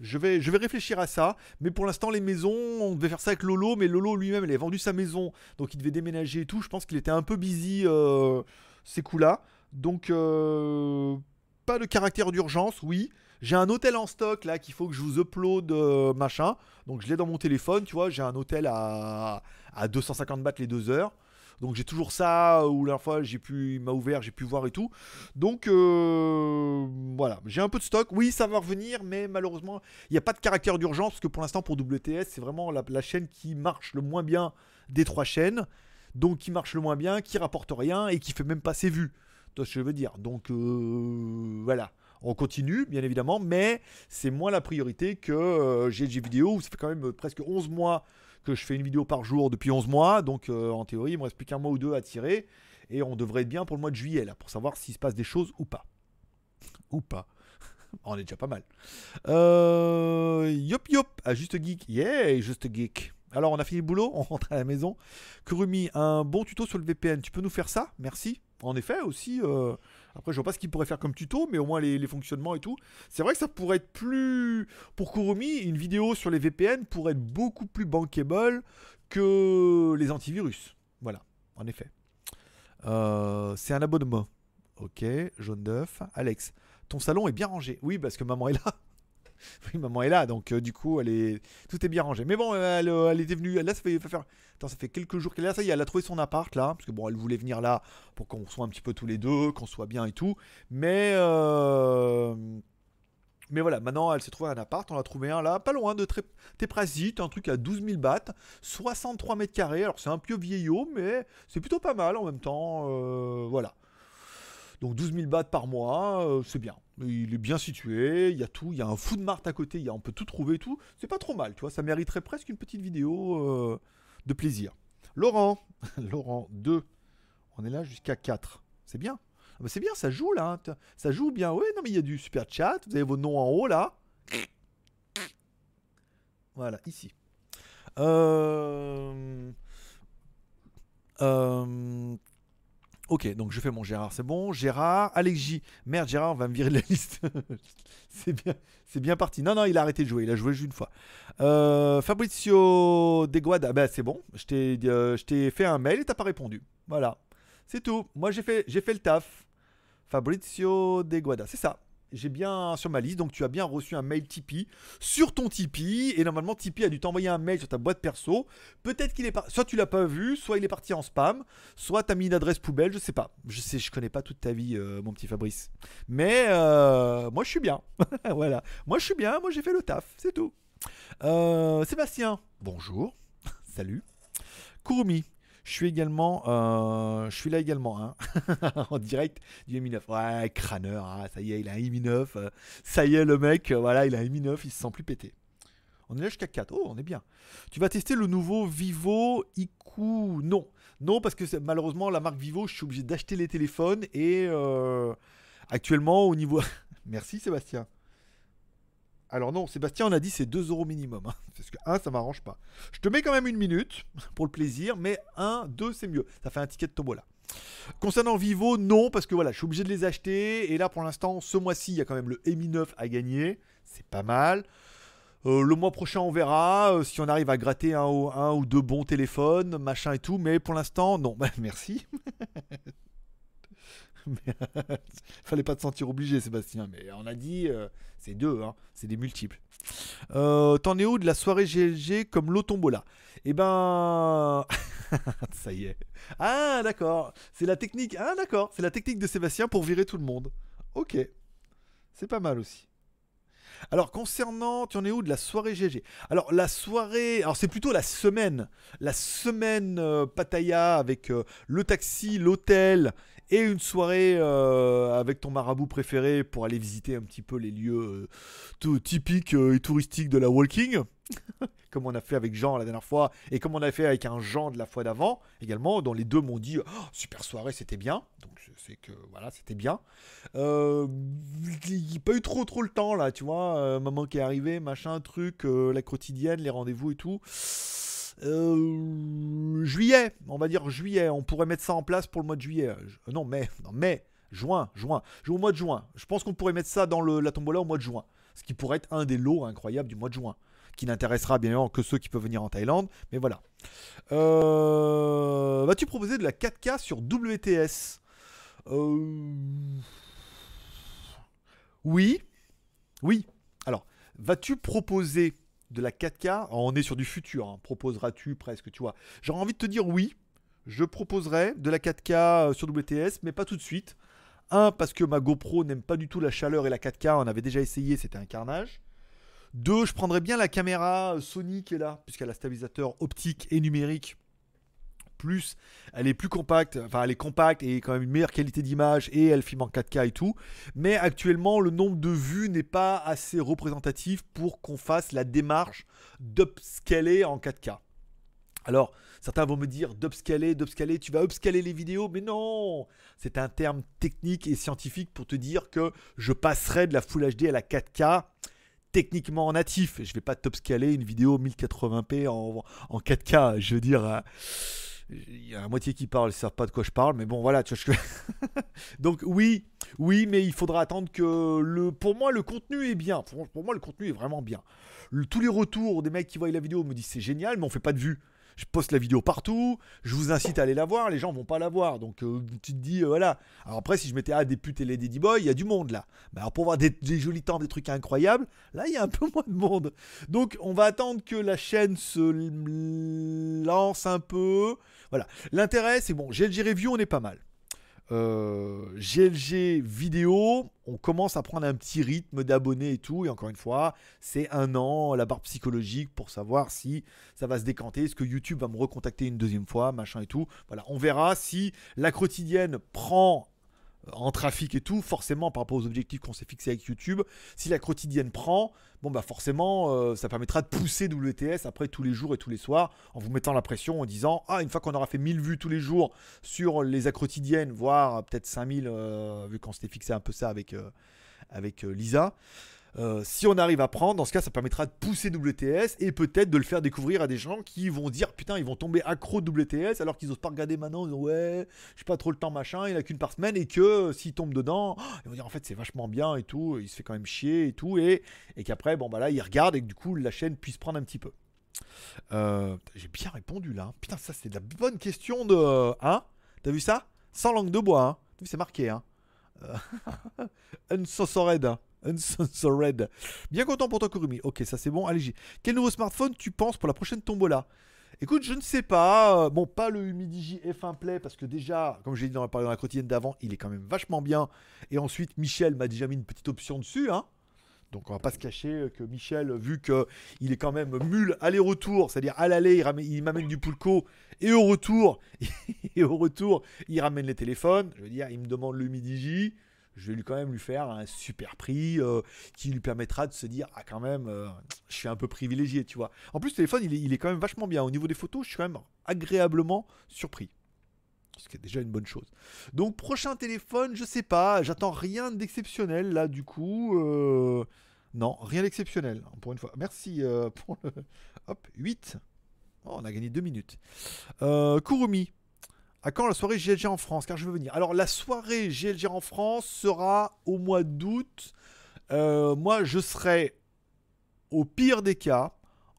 je vais, je vais réfléchir à ça, mais pour l'instant les maisons, on devait faire ça avec Lolo, mais Lolo lui-même, il a vendu sa maison, donc il devait déménager et tout. Je pense qu'il était un peu busy euh, ces coups-là, donc euh, pas de caractère d'urgence, oui. J'ai un hôtel en stock là qu'il faut que je vous upload machin, donc je l'ai dans mon téléphone, tu vois. J'ai un hôtel à, à 250 bahts les deux heures. Donc j'ai toujours ça, où la fois j'ai pu, il m'a ouvert, j'ai pu voir et tout. Donc euh, voilà, j'ai un peu de stock. Oui, ça va revenir, mais malheureusement, il n'y a pas de caractère d'urgence, parce que pour l'instant, pour WTS, c'est vraiment la, chaîne qui marche le moins bien des trois chaînes. Donc qui marche le moins bien, qui rapporte rien et qui fait même pas ses vues. Tu je veux dire? Donc euh, voilà. On continue, bien évidemment, mais c'est moins la priorité que euh, GLG Vidéo, où ça fait quand même presque 11 mois que je fais une vidéo par jour depuis 11 mois. Donc euh, en théorie, il me reste plus qu'un mois ou deux à tirer. Et on devrait être bien pour le mois de juillet, là, pour savoir s'il se passe des choses ou pas. ou pas. (laughs) on est déjà pas mal. Euh, yop yop, à Juste Geek. Yeah, Juste Geek. Alors, on a fini le boulot, on rentre à la maison. Kurumi, un bon tuto sur le VPN. Tu peux nous faire ça? Merci. En effet, aussi, euh, après, je vois pas ce qu'il pourrait faire comme tuto, mais au moins les, fonctionnements et tout. C'est vrai que ça pourrait être plus. Pour Kurumi, une vidéo sur les VPN pourrait être beaucoup plus bankable que les antivirus. Voilà, en effet. Euh, c'est un abonnement. Ok, jaune d'œuf. Alex, ton salon est bien rangé. Oui, parce que maman est là. (laughs) oui, maman est là, donc euh, du coup, elle est... tout est bien rangé. Mais bon, elle, elle était venue. Là, ça fait, faire. Attends, ça fait quelques jours qu'elle est là. Ça y est, elle a trouvé son appart là. Parce que bon, elle voulait venir là pour qu'on soit un petit peu tous les deux, qu'on soit bien et tout. Mais. Euh... Mais voilà, maintenant elle s'est trouvée un appart, on a trouvé un là, pas loin de Téprasit, un truc à 12 000 bahts, 63 mètres carrés, alors c'est un peu vieillot, mais c'est plutôt pas mal en même temps, euh, voilà. Donc 12 000 bahts par mois, euh, c'est bien. Il est bien situé, il y a tout, il y a un food mart à côté, y a, on peut tout trouver, tout. C'est pas trop mal, tu vois, ça mériterait presque une petite vidéo euh, de plaisir. Laurent, (laughs) Laurent 2, on est là jusqu'à 4, c'est bien. Ah bah, c'est bien, ça joue là, hein. ça joue bien. Oui, non mais il y a du super chat, vous avez vos noms en haut là. Voilà, ici. Euh... Euh... Ok, donc je fais mon Gérard, c'est bon. Gérard, Alex J. Merde, Gérard, on va me virer de la liste. (laughs) c'est bien, c'est bien parti. Non, non, il a arrêté de jouer. Il a joué juste une fois. Euh, Fabrizio Deguada, bah c'est bon. Je t'ai, euh, je t'ai fait un mail et t'as pas répondu. Voilà, c'est tout. Moi j'ai fait, j'ai fait le taf. Fabrizio Deguada, c'est ça j'ai bien sur ma liste, donc tu as bien reçu un mail Tipeee sur ton Tipeee, et normalement Tipeee a dû t'envoyer un mail sur ta boîte perso. Peut-être qu'il est pas, soit tu l'as pas vu, soit il est parti en spam, soit tu as mis une adresse poubelle, je sais pas. Je sais, je connais pas toute ta vie, euh, mon petit Fabrice. Mais euh, moi je suis bien, (laughs) voilà. Moi je suis bien, moi j'ai fait le taf, c'est tout. Euh, Sébastien, bonjour, (laughs) salut. Kurumi, je suis également, euh, je suis là également, hein, (laughs) en direct du Mi 9. Ouais, crâneur, ah, ça y est, il a un Mi 9. Euh, ça y est, le mec, euh, voilà, il a un Mi 9, il se sent plus pété. On est là jusqu'à 4. Oh, on est bien. Tu vas tester le nouveau Vivo IQ Non. Non, parce que malheureusement, la marque Vivo, je suis obligé d'acheter les téléphones et actuellement, au niveau. (laughs) Merci Sébastien. Alors non, Sébastien, on a dit c'est 2 euros minimum. Hein. (laughs) parce que 1, ça m'arrange pas. Je te mets quand même une minute (laughs) pour le plaisir, mais 1, 2, c'est mieux. Ça fait un ticket de tombola. Concernant Vivo, non, parce que voilà, je suis obligé de les acheter. Et là, pour l'instant, ce mois-ci, il y a quand même le Mi 9 à gagner. C'est pas mal. Euh, le mois prochain, on verra euh, si on arrive à gratter un, ou deux bons téléphones, machin et tout. Mais pour l'instant, non. (laughs) Merci. (laughs) Fallait pas te sentir obligé, Sébastien. Mais on a dit, euh, c'est deux, hein, c'est des multiples. Euh, T'en es où de la soirée GLG comme l'autombola Eh ben. (laughs) Ça y est. Ah, d'accord. C'est la technique. Ah, d'accord. C'est la technique de Sébastien pour virer tout le monde. Ok. C'est pas mal aussi. Alors concernant, tu en es où de la soirée GG Alors la soirée, alors c'est plutôt la semaine, la semaine euh, Pataya avec euh, le taxi, l'hôtel et une soirée euh, avec ton marabout préféré pour aller visiter un petit peu les lieux euh, typiques euh, et touristiques de la walking. (laughs) comme on a fait avec Jean la dernière fois et comme on a fait avec un Jean de la fois d'avant également, dont les deux m'ont dit oh, super soirée, c'était bien. Donc c'est que voilà, c'était bien. Il n'y a pas eu trop trop le temps là, tu vois. maman qui est arrivée, machin, truc, la quotidienne, les rendez-vous et tout. Euh, juillet, on va dire juillet. On pourrait mettre ça en place pour le mois de juillet. Euh, non, mai, mai, juin, juin. Au mois de juin. Je pense qu'on pourrait mettre ça dans le, la tombola au mois de juin. Ce qui pourrait être un des lots incroyables du mois de juin. Qui n'intéressera bien évidemment que ceux qui peuvent venir en Thaïlande. Mais voilà. Euh, vas-tu proposer de la 4K sur WTS Oui. Oui. Alors, vas-tu proposer de la 4K, on est sur du futur, hein. proposeras-tu presque, tu vois. J'aurais envie de te dire oui, je proposerai de la 4K euh, sur WTS, mais pas tout de suite. Un, parce que ma GoPro n'aime pas du tout la chaleur et la 4K, on avait déjà essayé, c'était un carnage. Deux, je prendrais bien la caméra Sony qui est là, puisqu'elle a stabilisateur optique et numérique plus, elle est plus compacte, enfin elle est compacte et quand même une meilleure qualité d'image et elle filme en 4K et tout. Mais actuellement, le nombre de vues n'est pas assez représentatif pour qu'on fasse la démarche d'upscaler en 4K. Alors, certains vont me dire d'upscaler, d'upscaler, tu vas upscaler les vidéos, mais non C'est un terme technique et scientifique pour te dire que je passerai de la Full HD à la 4K techniquement natif. Je vais pas t'upscaler une vidéo 1080p en, en 4K, je veux dire... Il y a la moitié qui parle, ils savent pas de quoi je parle, mais bon, voilà. Tu vois, (laughs) Donc oui, oui, mais il faudra attendre que le. Pour moi, le contenu est bien. Pour, moi, le contenu est vraiment bien. tous les retours des mecs qui voient la vidéo me disent c'est génial, mais on fait pas de vues. Je poste la vidéo partout, je vous incite à aller la voir, les gens vont pas la voir. Donc euh, tu te dis, euh, voilà. Alors après, si je mettais à des putes et les Daddy Boy, il y a du monde là. Mais alors pour voir des, jolis temps, des trucs incroyables, là il y a un (laughs) peu moins de monde. Donc on va attendre que la chaîne se lance un peu. Voilà. L'intérêt, c'est bon, GLG Review, on est pas mal. GLG euh, vidéo, on commence à prendre un petit rythme d'abonnés et tout. Et encore une fois, c'est un an, la barre psychologique pour savoir si ça va se décanter. Est-ce que YouTube va me recontacter une deuxième fois, machin et tout. Voilà, on verra si la quotidienne prend en trafic et tout, forcément par rapport aux objectifs qu'on s'est fixés avec YouTube, si la quotidienne prend, bon bah forcément euh, ça permettra de pousser WTS après tous les jours et tous les soirs en vous mettant la pression en disant ah une fois qu'on aura fait 1000 vues tous les jours sur les quotidiennes, voire peut-être 5000 euh, vu qu'on s'était fixé un peu ça avec, euh, avec Lisa. Euh, si on arrive à prendre, dans ce cas, ça permettra de pousser WTS et peut-être de le faire découvrir à des gens qui vont dire putain, ils vont tomber accro de WTS alors qu'ils n'osent pas regarder maintenant. Ils disent ouais, j'ai pas trop le temps, machin, il a qu'une par semaine et que euh, s'ils tombent dedans, ils vont dire en fait c'est vachement bien et tout, il se fait quand même chier et tout, et, et qu'après, bon bah là, ils regardent et que du coup la chaîne puisse prendre un petit peu. Euh, j'ai bien répondu là. Putain, ça c'est de la bonne question de. Hein T'as vu ça? Sans langue de bois, hein c'est marqué, hein (laughs) Unsosored, hein so red. Bien content pour toi, Kurumi. Ok, ça c'est bon. Allez, quel nouveau smartphone tu penses pour la prochaine tombola? Écoute, je ne sais pas. Bon, pas le Humidigi F1 Play parce que déjà, comme j'ai dit dans la, dans la quotidienne d'avant, il est quand même vachement bien. Et ensuite, Michel m'a déjà mis une petite option dessus. Hein. Donc on va pas se cacher que Michel, vu qu'il est quand même mule aller-retour, c'est-à-dire à l'aller, il m'amène du pulco, et au retour, (laughs) et au retour, il ramène les téléphones. Je veux dire, il me demande le Midigi je vais lui quand même lui faire un super prix euh, qui lui permettra de se dire ah quand même euh, je suis un peu privilégié tu vois. En plus le téléphone il est, quand même vachement bien. Au niveau des photos je suis quand même agréablement surpris. Ce qui est déjà une bonne chose. Donc prochain téléphone je sais pas. J'attends rien d'exceptionnel là du coup euh, non rien d'exceptionnel pour une fois. Merci pour le hop 8 on a gagné 2 minutes. Kurumi à quand la soirée GLG en France? Car je veux venir. Alors la soirée GLG en France sera au mois d'août. Euh, moi, je serai au pire des cas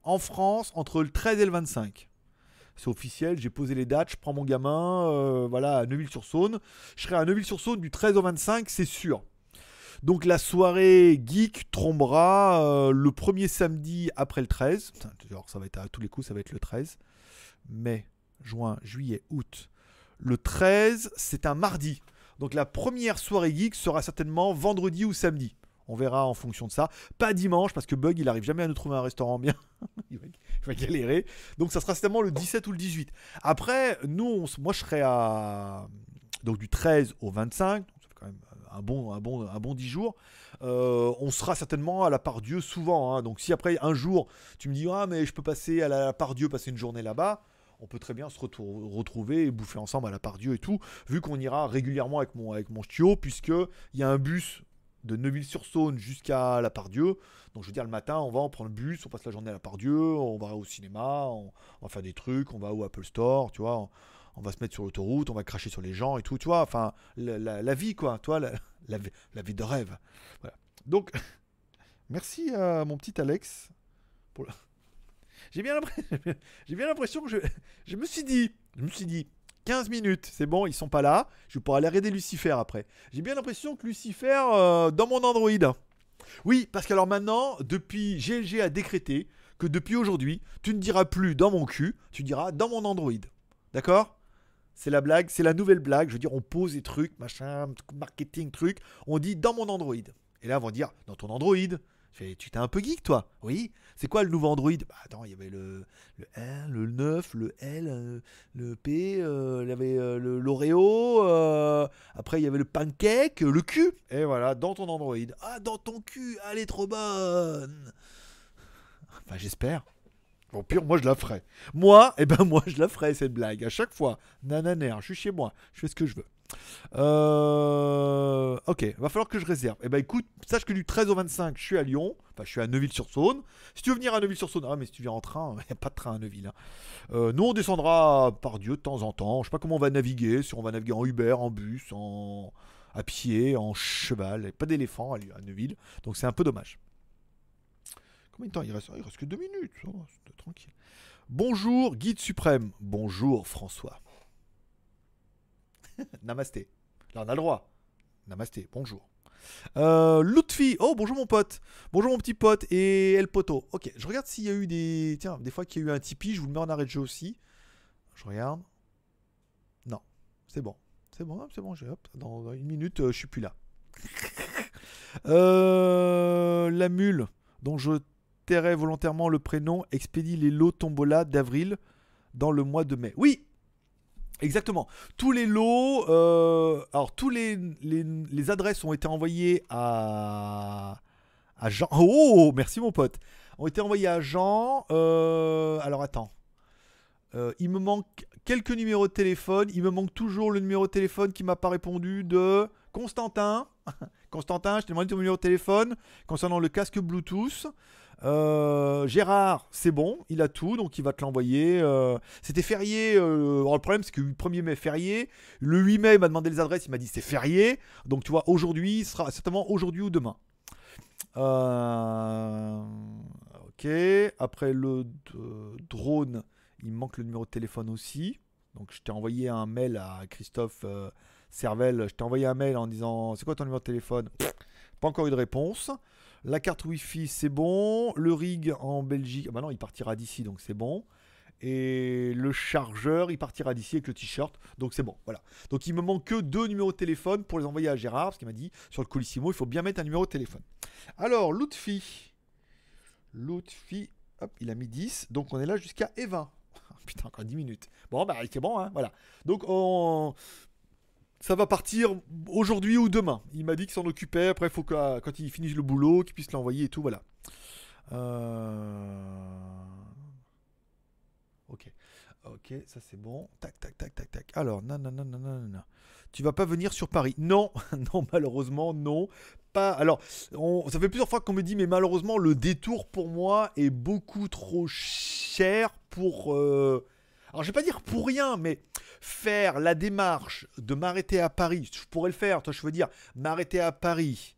en France entre le 13 et le 25. C'est officiel, j'ai posé les dates, je prends mon gamin, euh, voilà, à Neuville-sur-Saône. Je serai à Neuville-sur-Saône du 13 au 25, c'est sûr. Donc la soirée geek trombera euh, le premier samedi après le 13. ça va être à tous les coups, ça va être le 13. Mai, juin, juillet, août, le 13, c'est un mardi. Donc la première soirée geek sera certainement vendredi ou samedi. On verra en fonction de ça. Pas dimanche, parce que Bug, il arrive jamais à nous trouver un restaurant bien. (laughs) il, va, galérer. Donc ça sera certainement le 17 ou le 18. Après, nous, moi, je serai à. Donc du 13 au 25. Donc ça fait quand même un bon, un bon, un bon 10 jours. Euh, on sera certainement à la part Dieu souvent. Hein. Donc si après un jour, tu me dis, ah, mais je peux passer à la part Dieu, passer une journée là-bas on peut très bien se retrouver et bouffer ensemble à la part Dieu et tout, vu qu'on ira régulièrement avec mon, avec mon stio, puisqu'il y a un bus de Neuville-sur-Saône jusqu'à la part Dieu. Donc je veux dire, le matin, on va, on prend le bus, on passe la journée à la part Dieu, on va au cinéma, on, va faire des trucs, on va au Apple Store, tu vois, on, va se mettre sur l'autoroute, on va cracher sur les gens et tout, tu vois, enfin, la, vie, quoi, toi, (laughs) la, la, vie de rêve. Donc, (laughs) merci à mon petit Alex pour. (laughs) J'ai bien l'impression que je, me suis dit, je me suis dit, 15 minutes, c'est bon, ils sont pas là. Je pourrais aller aider Lucifer après. J'ai bien l'impression que Lucifer euh, dans mon Android. Oui, parce qu'alors maintenant, depuis GLG a décrété que depuis aujourd'hui, tu ne diras plus dans mon cul, tu diras dans mon Android. D'accord? C'est la blague, c'est la nouvelle blague. Je veux dire, on pose des trucs, machin, marketing, truc. On dit dans mon Android. Et là, on va dire dans ton Android tu t'es un peu geek, toi Oui. C'est quoi le nouveau Android? Bah attends, il y avait le, le 1, le 9, le L, euh, le P, euh, il y avait euh, l'Oreo, après il y avait le pancake, le Q. Et voilà, dans ton Android. Ah, dans ton cul, elle est trop bonne Enfin, j'espère. Bon, pire, moi je la ferai. Moi, eh ben (laughs) moi je la ferai cette blague à chaque fois. Nananer, je suis chez moi, je fais ce que je veux. Euh, ok, va falloir que je réserve. Eh ben écoute, sache que du 13 au 25, je suis à Lyon. Enfin, je suis à Neuville-sur-Saône. Si tu veux venir à Neuville-sur-Saône, ah, mais si tu viens en train, (laughs) il n'y a pas de train à Neuville. Hein. Euh, nous, on descendra par Dieu de temps en temps. Je sais pas comment on va naviguer. Si on va naviguer en Uber, en bus, en à pied, en cheval. Pas d'éléphant à Neuville. Donc c'est un peu dommage. Combien de temps il reste? Il reste que deux minutes. Oh, tranquille. Bonjour, guide suprême. Bonjour, François. (laughs) Namasté. Là, on a le droit. Namasté, bonjour. Euh, Lutfi, oh bonjour mon pote, bonjour mon petit pote et El Poto. Ok, je regarde s'il y a eu des, tiens, des fois qu'il y a eu un Tipeee, je vous le mets en arrêt de jeu aussi. Je regarde. Non, c'est bon, c'est bon, c'est bon. Dans une minute, euh, je suis plus là. (laughs) Euh, la mule dont je tairai volontairement le prénom expédie les lots tombola d'avril dans le mois de mai. Oui, Exactement. Tous les lots, euh, alors tous les, les, adresses ont été envoyées à, Jean. Oh, merci mon pote. Ont été envoyées à Jean. Euh, alors attends. Euh, il me manque quelques numéros de téléphone. Il me manque toujours le numéro de téléphone qui m'a pas répondu de Constantin. (laughs) Constantin, je t'ai demandé ton numéro de téléphone concernant le casque Bluetooth. Euh, Gérard, c'est bon, il a tout, donc il va te l'envoyer. Euh, c'était férié. Euh, le problème, c'est que le 1er mai, férié. Le 8 mai, il m'a demandé les adresses, il m'a dit c'est férié. Donc tu vois, aujourd'hui, ce sera certainement aujourd'hui ou demain. ok. Après le drone, il manque le numéro de téléphone aussi. Donc je t'ai envoyé un mail à Christophe Servel. Je t'ai envoyé un mail en disant c'est quoi ton numéro de téléphone? Pas encore eu de réponse. La carte Wi-Fi, c'est bon. Le rig en Belgique, ah bah il partira d'ici, donc c'est bon. Et le chargeur, il partira d'ici avec le t-shirt, donc c'est bon. Voilà. Donc il me manque que deux numéros de téléphone pour les envoyer à Gérard, parce qu'il m'a dit sur le Colissimo, il faut bien mettre un numéro de téléphone. Alors, Lutfi. Lutfi, hop, il a mis 10, donc on est là jusqu'à E20. (laughs) Putain, encore 10 minutes. Bon, bah c'est bon, hein, voilà. Donc on ça va partir aujourd'hui ou demain. Il m'a dit qu'il s'en occupait. Après, il faut que quand il finisse le boulot, qu'il puisse l'envoyer et tout. Voilà. Euh, ok. Ok, ça c'est bon. Tac, tac, tac, tac, tac. Alors, non, non, non, non, non, non. Tu vas pas venir sur Paris Non, (laughs) non, malheureusement, non. Pas. Alors, ça fait plusieurs fois qu'on me dit, mais malheureusement, le détour pour moi est beaucoup trop cher pour. Euh, alors je vais pas dire pour rien, mais faire la démarche de m'arrêter à Paris, je pourrais le faire, toi je veux dire, m'arrêter à Paris,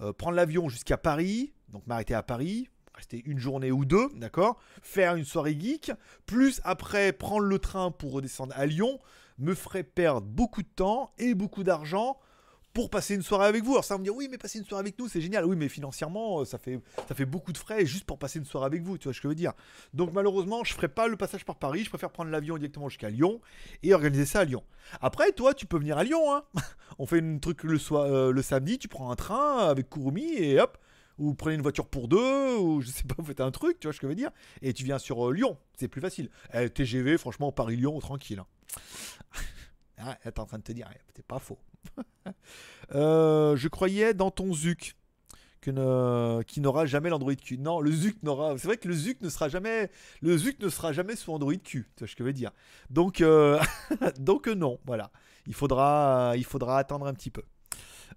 euh, prendre l'avion jusqu'à Paris, donc m'arrêter à Paris, rester une journée ou deux, d'accord, faire une soirée geek, plus après prendre le train pour redescendre à Lyon, me ferait perdre beaucoup de temps et beaucoup d'argent pour passer une soirée avec vous. Alors ça va me dire oui mais passer une soirée avec nous c'est génial. Oui mais financièrement euh, ça fait, beaucoup de frais juste pour passer une soirée avec vous, tu vois ce que je veux dire. Donc malheureusement je ferai pas le passage par Paris, je préfère prendre l'avion directement jusqu'à Lyon et organiser ça à Lyon. Après toi tu peux venir à Lyon, hein. (laughs) on fait un truc euh, le samedi, tu prends un train avec Kurumi et hop, ou prenez une voiture pour deux, ou je sais pas, vous faites un truc, tu vois ce que je veux dire, et tu viens sur euh, Lyon, c'est plus facile. Eh, TGV franchement Paris-Lyon tranquille. Hein. (laughs) ah, t'es en train de te dire, eh, c'est pas faux. (laughs) Euh, je croyais dans ton Zuc que qui n'aura jamais l'Android Q. Non, le Zuc n'aura. C'est vrai que le Zuc ne sera jamais. Le Zuc ne sera jamais sous Android Q. Tu vois ce que je veux dire. Donc, euh, (laughs) donc non. Voilà. Il faudra, il faudra attendre un petit peu.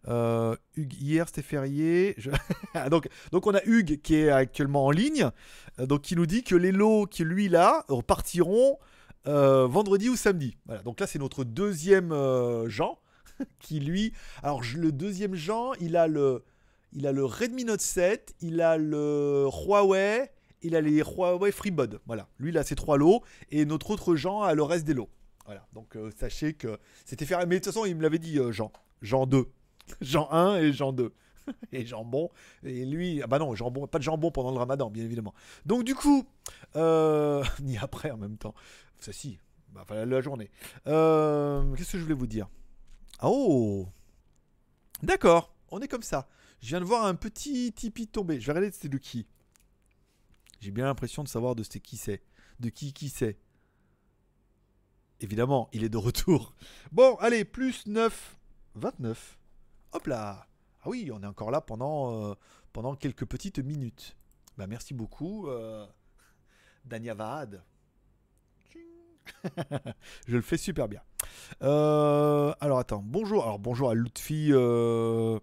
Euh, Hugues, hier c'était férié. (laughs) donc, donc on a Hugues qui est actuellement en ligne, donc qui nous dit que les lots qui lui là repartiront vendredi ou samedi. Voilà. Donc là c'est notre deuxième Jean (laughs) qui lui. Alors, le deuxième Jean, il a le, il a le Redmi Note 7, il a le Huawei, il a les Huawei FreeBud. Voilà, lui, il a ces trois lots, et notre autre Jean a le reste des lots. Voilà, donc euh, sachez que c'était fait. Mais de toute façon, il me l'avait dit, euh, Jean. Jean 2. (laughs) Jean 1 et Jean 2. (laughs) et jambon. Et lui, ah bah non, jambon, pas de jambon pendant le ramadan, bien évidemment. Donc du coup, euh, ni après en même temps. Ça si, bah, la journée. Qu'est-ce que je voulais vous dire? Oh D'accord, on est comme ça. Je viens de voir un petit Tipeee tomber. Je vais regarder c'était de qui? J'ai bien l'impression de savoir de qui c'est. De qui qui c'est. Évidemment, il est de retour. Bon, allez, plus 9, 29. Hop là. Ah oui, on est encore là pendant, euh, quelques petites minutes. Bah, merci beaucoup, euh, Dania (laughs) je le fais super bien. Euh, alors attends, bonjour. Alors bonjour à Lutfi. Euh,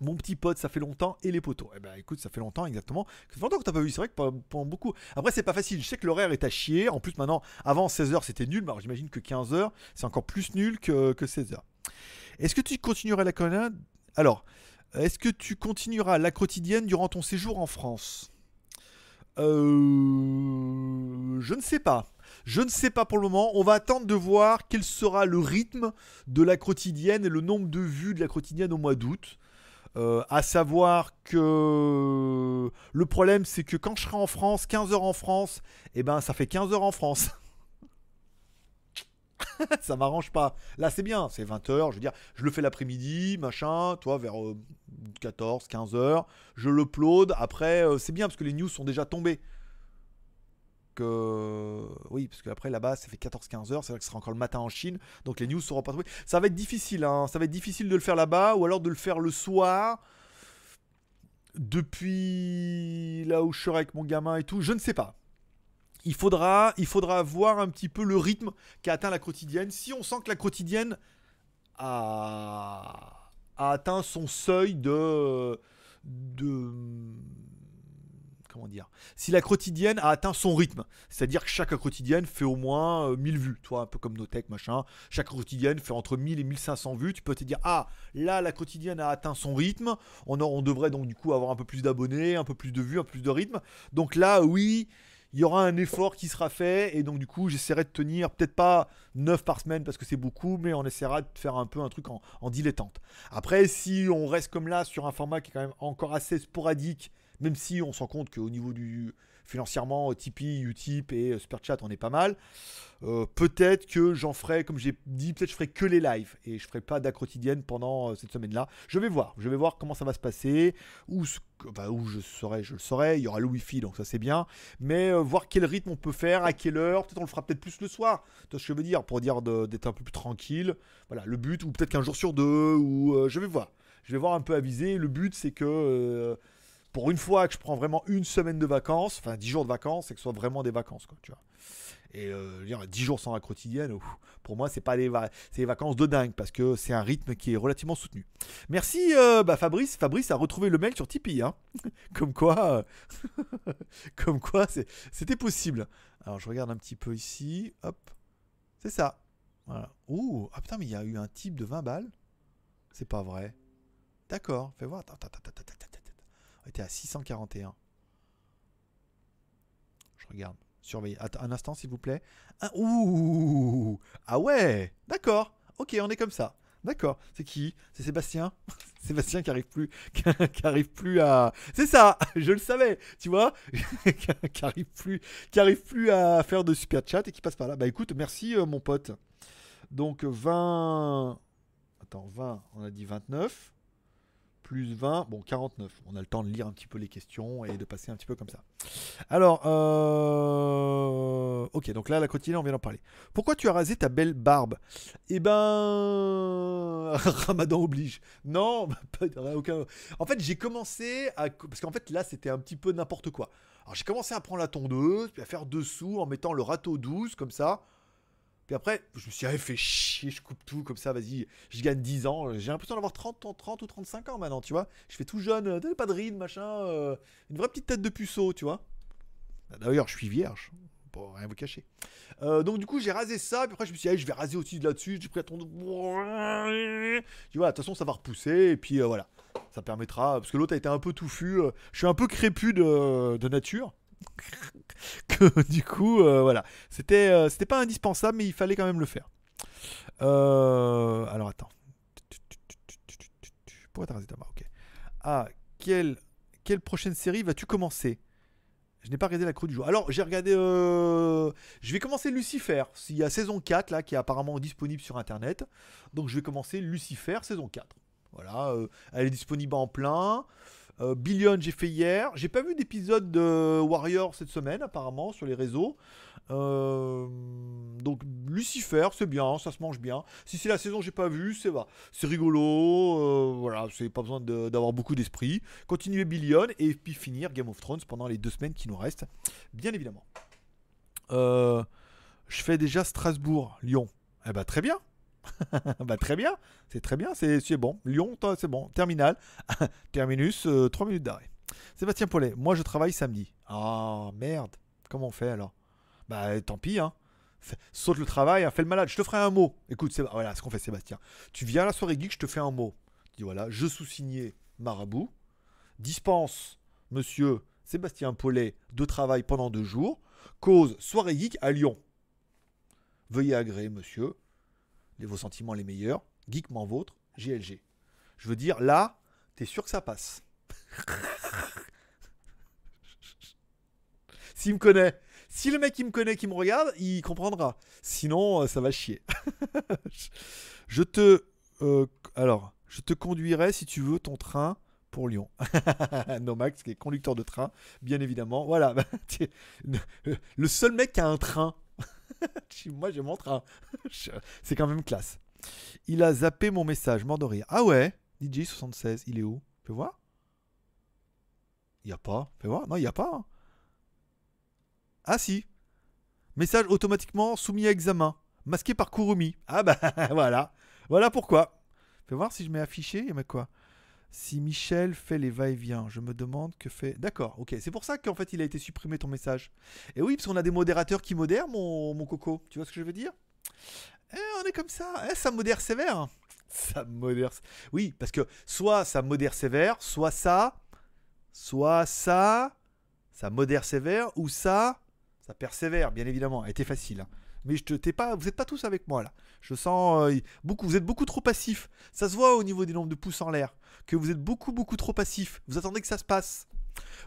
mon petit pote, ça fait longtemps, et les poteaux. Eh ben écoute, ça fait longtemps exactement. Ça fait longtemps que t'as pas vu, c'est vrai que pendant beaucoup. Après, c'est pas facile, je sais que l'horaire est à chier. En plus, maintenant, avant 16h c'était nul, alors j'imagine que 15h c'est encore plus nul que, que 16h. Est-ce que tu continueras la colonne Alors, est-ce que tu continueras la quotidienne durant ton séjour en France? Euh, Je ne sais pas. Je ne sais pas pour le moment. On va attendre de voir quel sera le rythme de la quotidienne et le nombre de vues de la quotidienne au mois d'août. Euh, à savoir que le problème c'est que quand je serai en France, 15 heures en France, eh ben ça fait 15 heures en France. (laughs) ça m'arrange pas. Là c'est bien, c'est 20 heures, je veux dire, je le fais l'après-midi, machin, toi vers 14, 15 heures, je l'upload, après euh, c'est bien parce que les news sont déjà tombées oui, parce qu'après là-bas, ça fait 14-15 heures, c'est vrai que ce sera encore le matin en Chine, donc les news seront pas trouvées. Ça va être difficile, hein. ça va être difficile de le faire là-bas, ou alors de le faire le soir, depuis là où je serai avec mon gamin et tout, je ne sais pas. Il faudra, il faudra voir un petit peu le rythme qu'a atteint la quotidienne. Si on sent que la quotidienne a, atteint son seuil de comment dire, si la quotidienne a atteint son rythme, c'est-à-dire que chaque quotidienne fait au moins 1000 euh, vues, toi un peu comme Notech machin, chaque quotidienne fait entre 1000 et 1500 vues, tu peux te dire ah là la quotidienne a atteint son rythme, on, devrait donc du coup avoir un peu plus d'abonnés, un peu plus de vues, un peu plus de rythme, donc là oui il y aura un effort qui sera fait. Et donc du coup j'essaierai de tenir peut-être pas 9 par semaine parce que c'est beaucoup mais on essaiera de faire un peu un truc en, en dilettante. Après si on reste comme là sur un format qui est quand même encore assez sporadique même si on se rend compte qu'au niveau du financièrement, Tipeee, Utip et euh, Superchat, on est pas mal. Euh, peut-être que j'en ferai, comme j'ai dit, peut-être je ferai que les lives et je ferai pas quotidienne pendant euh, cette semaine-là. Je vais voir, je vais voir comment ça va se passer, où, où je serai, je le saurai. Il y aura le Wi-Fi, donc ça c'est bien. Mais voir quel rythme on peut faire, à quelle heure. Peut-être on le fera peut-être plus le soir. Tu ce que je veux dire? Pour dire d'être un peu plus tranquille. Voilà, le but, ou peut-être qu'un jour sur deux, ou je vais voir. Je vais voir un peu aviser. Le but, c'est que pour une fois que je prends vraiment une semaine de vacances, enfin 10 jours de vacances, et que ce soit vraiment des vacances, quoi, tu vois. Et euh, dire 10 jours sans la quotidienne, pour moi, c'est pas des, des, vacances de dingue parce que c'est un rythme qui est relativement soutenu. Merci euh, bah, Fabrice. Fabrice a retrouvé le mail sur Tipeee. Hein. (laughs) comme quoi, euh, (laughs) comme quoi c'était possible. Alors je regarde un petit peu ici. Hop. C'est ça. Voilà. Ouh. Ah putain, mais il y a eu un type de 20 balles. C'est pas vrai. D'accord. Fais voir. Attends, attends, attends, attends. On était à 641. Je regarde. Surveillez. Un instant, s'il vous plaît. Ah, ouh Ah ouais D'accord. Ok, on est comme ça. D'accord. C'est qui? C'est Sébastien? (laughs) Sébastien qui arrive plus, (laughs) qui arrive plus à. C'est ça. (laughs) Je le savais. Tu vois? Qui arrive plus, qui arrive plus à faire de super chat et qui passe par là. Bah écoute, merci euh, mon pote. Donc 20. Attends, 20. On a dit 29 plus 20, bon 49. On a le temps de lire un petit peu les questions et de passer un petit peu comme ça. Alors, euh... ok, donc là la quotidienne, on vient d'en parler. Pourquoi tu as rasé ta belle barbe? Eh ben, (laughs) Ramadan oblige. Non, (laughs) pas aucun. En fait, j'ai commencé à, parce qu'en fait là c'était un petit peu n'importe quoi. Alors j'ai commencé à prendre la tondeuse, puis à faire dessous en mettant le râteau 12 comme ça. Puis après, je me suis dit, fait chier, je coupe tout comme ça, vas-y, je gagne 10 ans. J'ai l'impression d'avoir 30, 30 ou 35 ans maintenant, tu vois. Je fais tout jeune, euh, pas de ride, machin, euh, une vraie petite tête de puceau, tu vois. Bah, d'ailleurs, je suis vierge, pour rien vous cacher. Euh, donc du coup, j'ai rasé ça, puis après je me suis dit, je vais raser aussi là-dessus, j'ai pris la tondeuse. Tu vois, de toute façon, ça va repousser, et puis voilà. Ça permettra, parce que l'autre a été un peu touffu. je suis un peu crépu de nature. (laughs) que du coup, euh, voilà. C'était, euh, c'était pas indispensable, mais il fallait quand même le faire. Euh, alors attends. Pourquoi t'as barre Ok. Ah, quelle, quelle prochaine série vas-tu commencer? Je n'ai pas regardé la crue du jour. Alors, j'ai regardé. Je vais commencer Lucifer. Il y a saison 4 là qui est apparemment disponible sur internet. Donc, je vais commencer Lucifer saison 4. Voilà. elle est disponible en plein. Euh, Billion, j'ai fait hier. J'ai pas vu d'épisode de Warrior cette semaine, apparemment, sur les réseaux. Euh, donc Lucifer, c'est bien, ça se mange bien. Si c'est la saison j'ai pas vu, c'est va, c'est rigolo. Euh, voilà, c'est pas besoin d'avoir beaucoup d'esprit. Continuer Billion et puis finir Game of Thrones pendant les deux semaines qui nous restent, bien évidemment. je fais déjà Strasbourg, Lyon. Eh ben très bien. (laughs) bah, très bien, c'est très bien, c'est bon. Lyon, c'est bon. Terminal, (laughs) terminus, 3 euh, minutes d'arrêt. Sébastien Paulet, moi je travaille samedi. Ah merde, comment on fait alors? Bah tant pis, hein. Saute le travail, hein, fais le malade. Je te ferai un mot. Écoute, voilà ce qu'on fait, Sébastien. Tu viens à la soirée geek, je te fais un mot. Tu dis voilà, je sous-signé Marabout, dispense Monsieur Sébastien Paulet de travail pendant deux jours. Cause soirée geek à Lyon. Veuillez agréer, monsieur. Les, vos sentiments les meilleurs. Geekment vôtre, GLG. Je veux dire, là, t'es sûr que ça passe. (laughs) S'il me connaît, si le mec qui me connaît, qui me regarde, il comprendra. Sinon, euh, ça va chier. (laughs) je te, euh, alors, je te conduirai si tu veux ton train pour Lyon. (laughs) Nomax, qui est conducteur de train, bien évidemment. Voilà, le seul mec qui a un train. (laughs) Moi, j'ai mon train. C'est quand même classe. Il a zappé mon message, mort de rire. Ah ouais, DJ76, il est où? Fais voir? Il a pas. Fais voir? Non, il n'y a pas. Hein. Ah si. Message automatiquement soumis à examen. Masqué par Kurumi. Ah bah (laughs) voilà. Voilà pourquoi. Fais voir si je mets affiché. Il y a quoi? Si Michel fait les va-et-vient, je me demande que fait. D'accord, ok. C'est pour ça qu'en fait il a été supprimé ton message. Et oui, parce qu'on a des modérateurs qui modèrent, mon, coco. Tu vois ce que je veux dire? Eh, On est comme ça. Eh, ça modère sévère. (laughs) Ça modère. Oui, parce que soit ça modère sévère, soit ça. Soit ça. Ça modère sévère, ou ça ça persévère, bien évidemment. Elle était facile. Hein. Mais je te, pas, vous n'êtes pas tous avec moi là. Je sens euh, beaucoup, vous êtes beaucoup trop passifs. Ça se voit au niveau des nombres de pouces en l'air que vous êtes beaucoup beaucoup trop passifs. Vous attendez que ça se passe.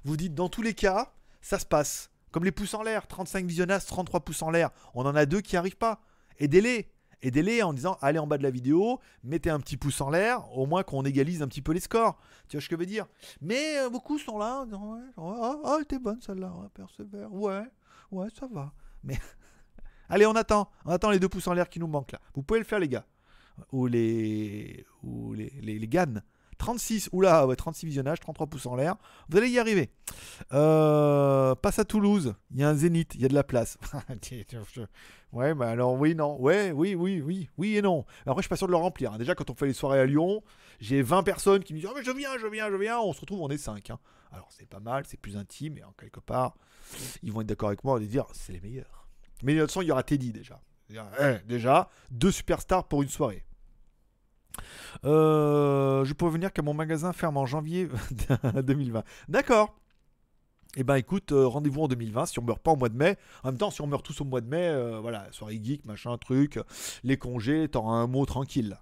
Vous dites dans tous les cas, ça se passe. Comme les pouces en l'air, 35 visionnages, 33 pouces en l'air. On en a deux qui arrivent pas. Aidez-les. Aidez-les en disant allez en bas de la vidéo, mettez un petit pouce en l'air, au moins qu'on égalise un petit peu les scores. Tu vois ce que je veux dire? Mais euh, beaucoup sont là en disant ouais, oh, t'es bonne celle-là, persévère, ouais. Ouais, ça va. Mais. (laughs) Allez, on attend. On attend les deux pouces en l'air qui nous manquent là. Vous pouvez le faire, les gars. Ou les. Ou les, les, les GAN. 36, oula, ouais, 36 visionnages, 33 pouces en l'air. Vous allez y arriver. Euh, passe à Toulouse. Il y a un zénith, il y a de la place. (laughs) ouais, bah alors oui, non. Ouais, oui, oui, oui, oui et non. Après, je suis pas sûr de le remplir. Hein. Déjà, quand on fait les soirées à Lyon, j'ai 20 personnes qui me disent oh, mais je viens, je viens, je viens. On se retrouve, on est 5. Hein. Alors, c'est pas mal, c'est plus intime, et en quelque part, ils vont être d'accord avec moi, va dire c'est les meilleurs. Mais de toute façon, il y aura Teddy déjà. Eh, déjà, deux superstars pour une soirée. Euh, je peux venir qu'à mon magasin ferme en janvier (laughs) 2020. D'accord. Eh ben écoute, euh, rendez-vous en 2020 si on meurt pas au mois de mai. En même temps, si on meurt tous au mois de mai, euh, voilà, soirée geek, machin, truc, les congés, t'auras un mot tranquille.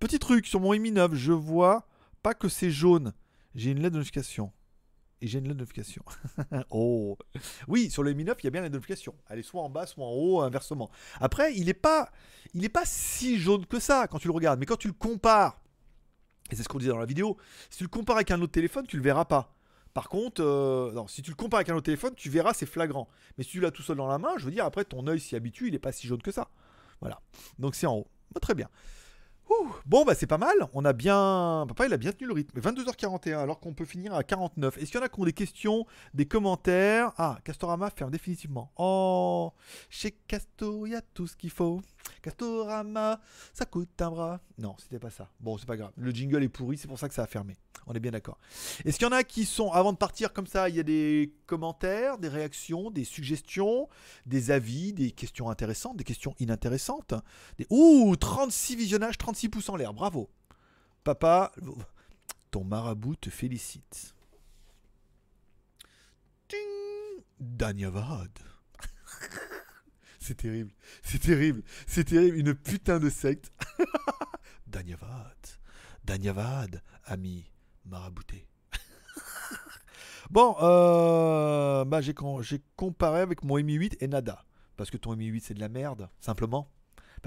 Petit truc, sur mon Mi 9, je vois pas que c'est jaune. J'ai une lettre de notification et j'ai une notification. (laughs) oh Oui, sur le Mi 9, il y a bien la notification. Elle est soit en bas, soit en haut, inversement. Après, il n'est pas, il est pas si jaune que ça quand tu le regardes. Mais quand tu le compares, et c'est ce qu'on disait dans la vidéo, si tu le compares avec un autre téléphone, tu le verras pas. Par contre, euh, non, si tu le compares avec un autre téléphone, tu verras, c'est flagrant. Mais si tu l'as tout seul dans la main, je veux dire, après, ton œil s'y habitue, il n'est pas si jaune que ça. Voilà. Donc c'est en haut. Bah, très bien bon, bah c'est pas mal. On a bien. Papa, il a bien tenu le rythme. 22h41, alors qu'on peut finir à 49. Est-ce qu'il y en a qui ont des questions, des commentaires? Ah, Castorama ferme définitivement. Oh, chez Castor, il y a tout ce qu'il faut. Castorama, ça coûte un bras. Non, c'était pas ça. Bon, c'est pas grave. Le jingle est pourri, c'est pour ça que ça a fermé. On est bien d'accord. Est-ce qu'il y en a qui sont, avant de partir comme ça, il y a des commentaires, des réactions, des suggestions, des avis, des questions intéressantes, des questions inintéressantes? Des... Ouh, 36 visionnages, 36 pouces en l'air, bravo. Papa, ton marabout te félicite. Danyavad. C'est terrible, c'est terrible, c'est terrible, une putain de secte. (laughs) Danyavad, Danyavad, ami, marabouté. (laughs) bon, euh, bah, j'ai, comparé avec mon Mi 8 et nada. Parce que ton Mi 8 c'est de la merde, simplement.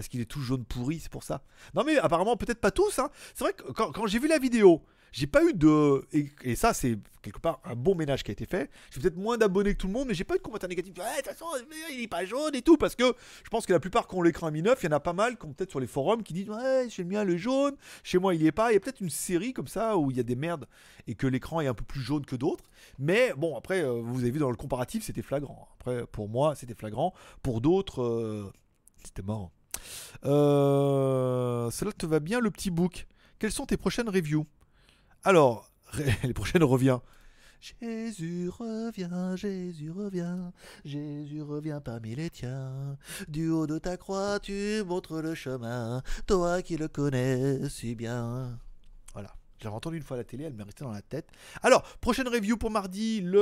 Parce qu'il est tout jaune pourri, c'est pour ça. Non mais apparemment peut-être pas tous. Hein. C'est vrai que quand j'ai vu la vidéo, j'ai pas eu de. Et, ça, c'est quelque part un bon ménage qui a été fait. J'ai peut-être moins d'abonnés que tout le monde, mais j'ai pas eu de commentaires négatifs. De toute façon, il est pas jaune et tout. Parce que je pense que la plupart qui ont l'écran Mi 9, il y en a pas mal, comme peut-être sur les forums, qui disent Ouais, j'aime bien le jaune. Chez moi, il y est pas. Il y a peut-être une série comme ça où il y a des merdes et que l'écran est un peu plus jaune que d'autres. Mais bon, après, euh, vous avez vu dans le comparatif, c'était flagrant. Après, pour moi, c'était flagrant. Pour d'autres, euh, c'était marrant. Euh, cela te va bien, le petit book? Quelles sont tes prochaines reviews? Alors, (laughs) les prochaines revient. Jésus revient, Jésus revient, Jésus revient parmi les tiens. Du haut de ta croix, tu montres le chemin, toi qui le connais si bien. Voilà, Je entendu une fois à la télé, elle m'est restée dans la tête. Alors, prochaine review pour mardi, le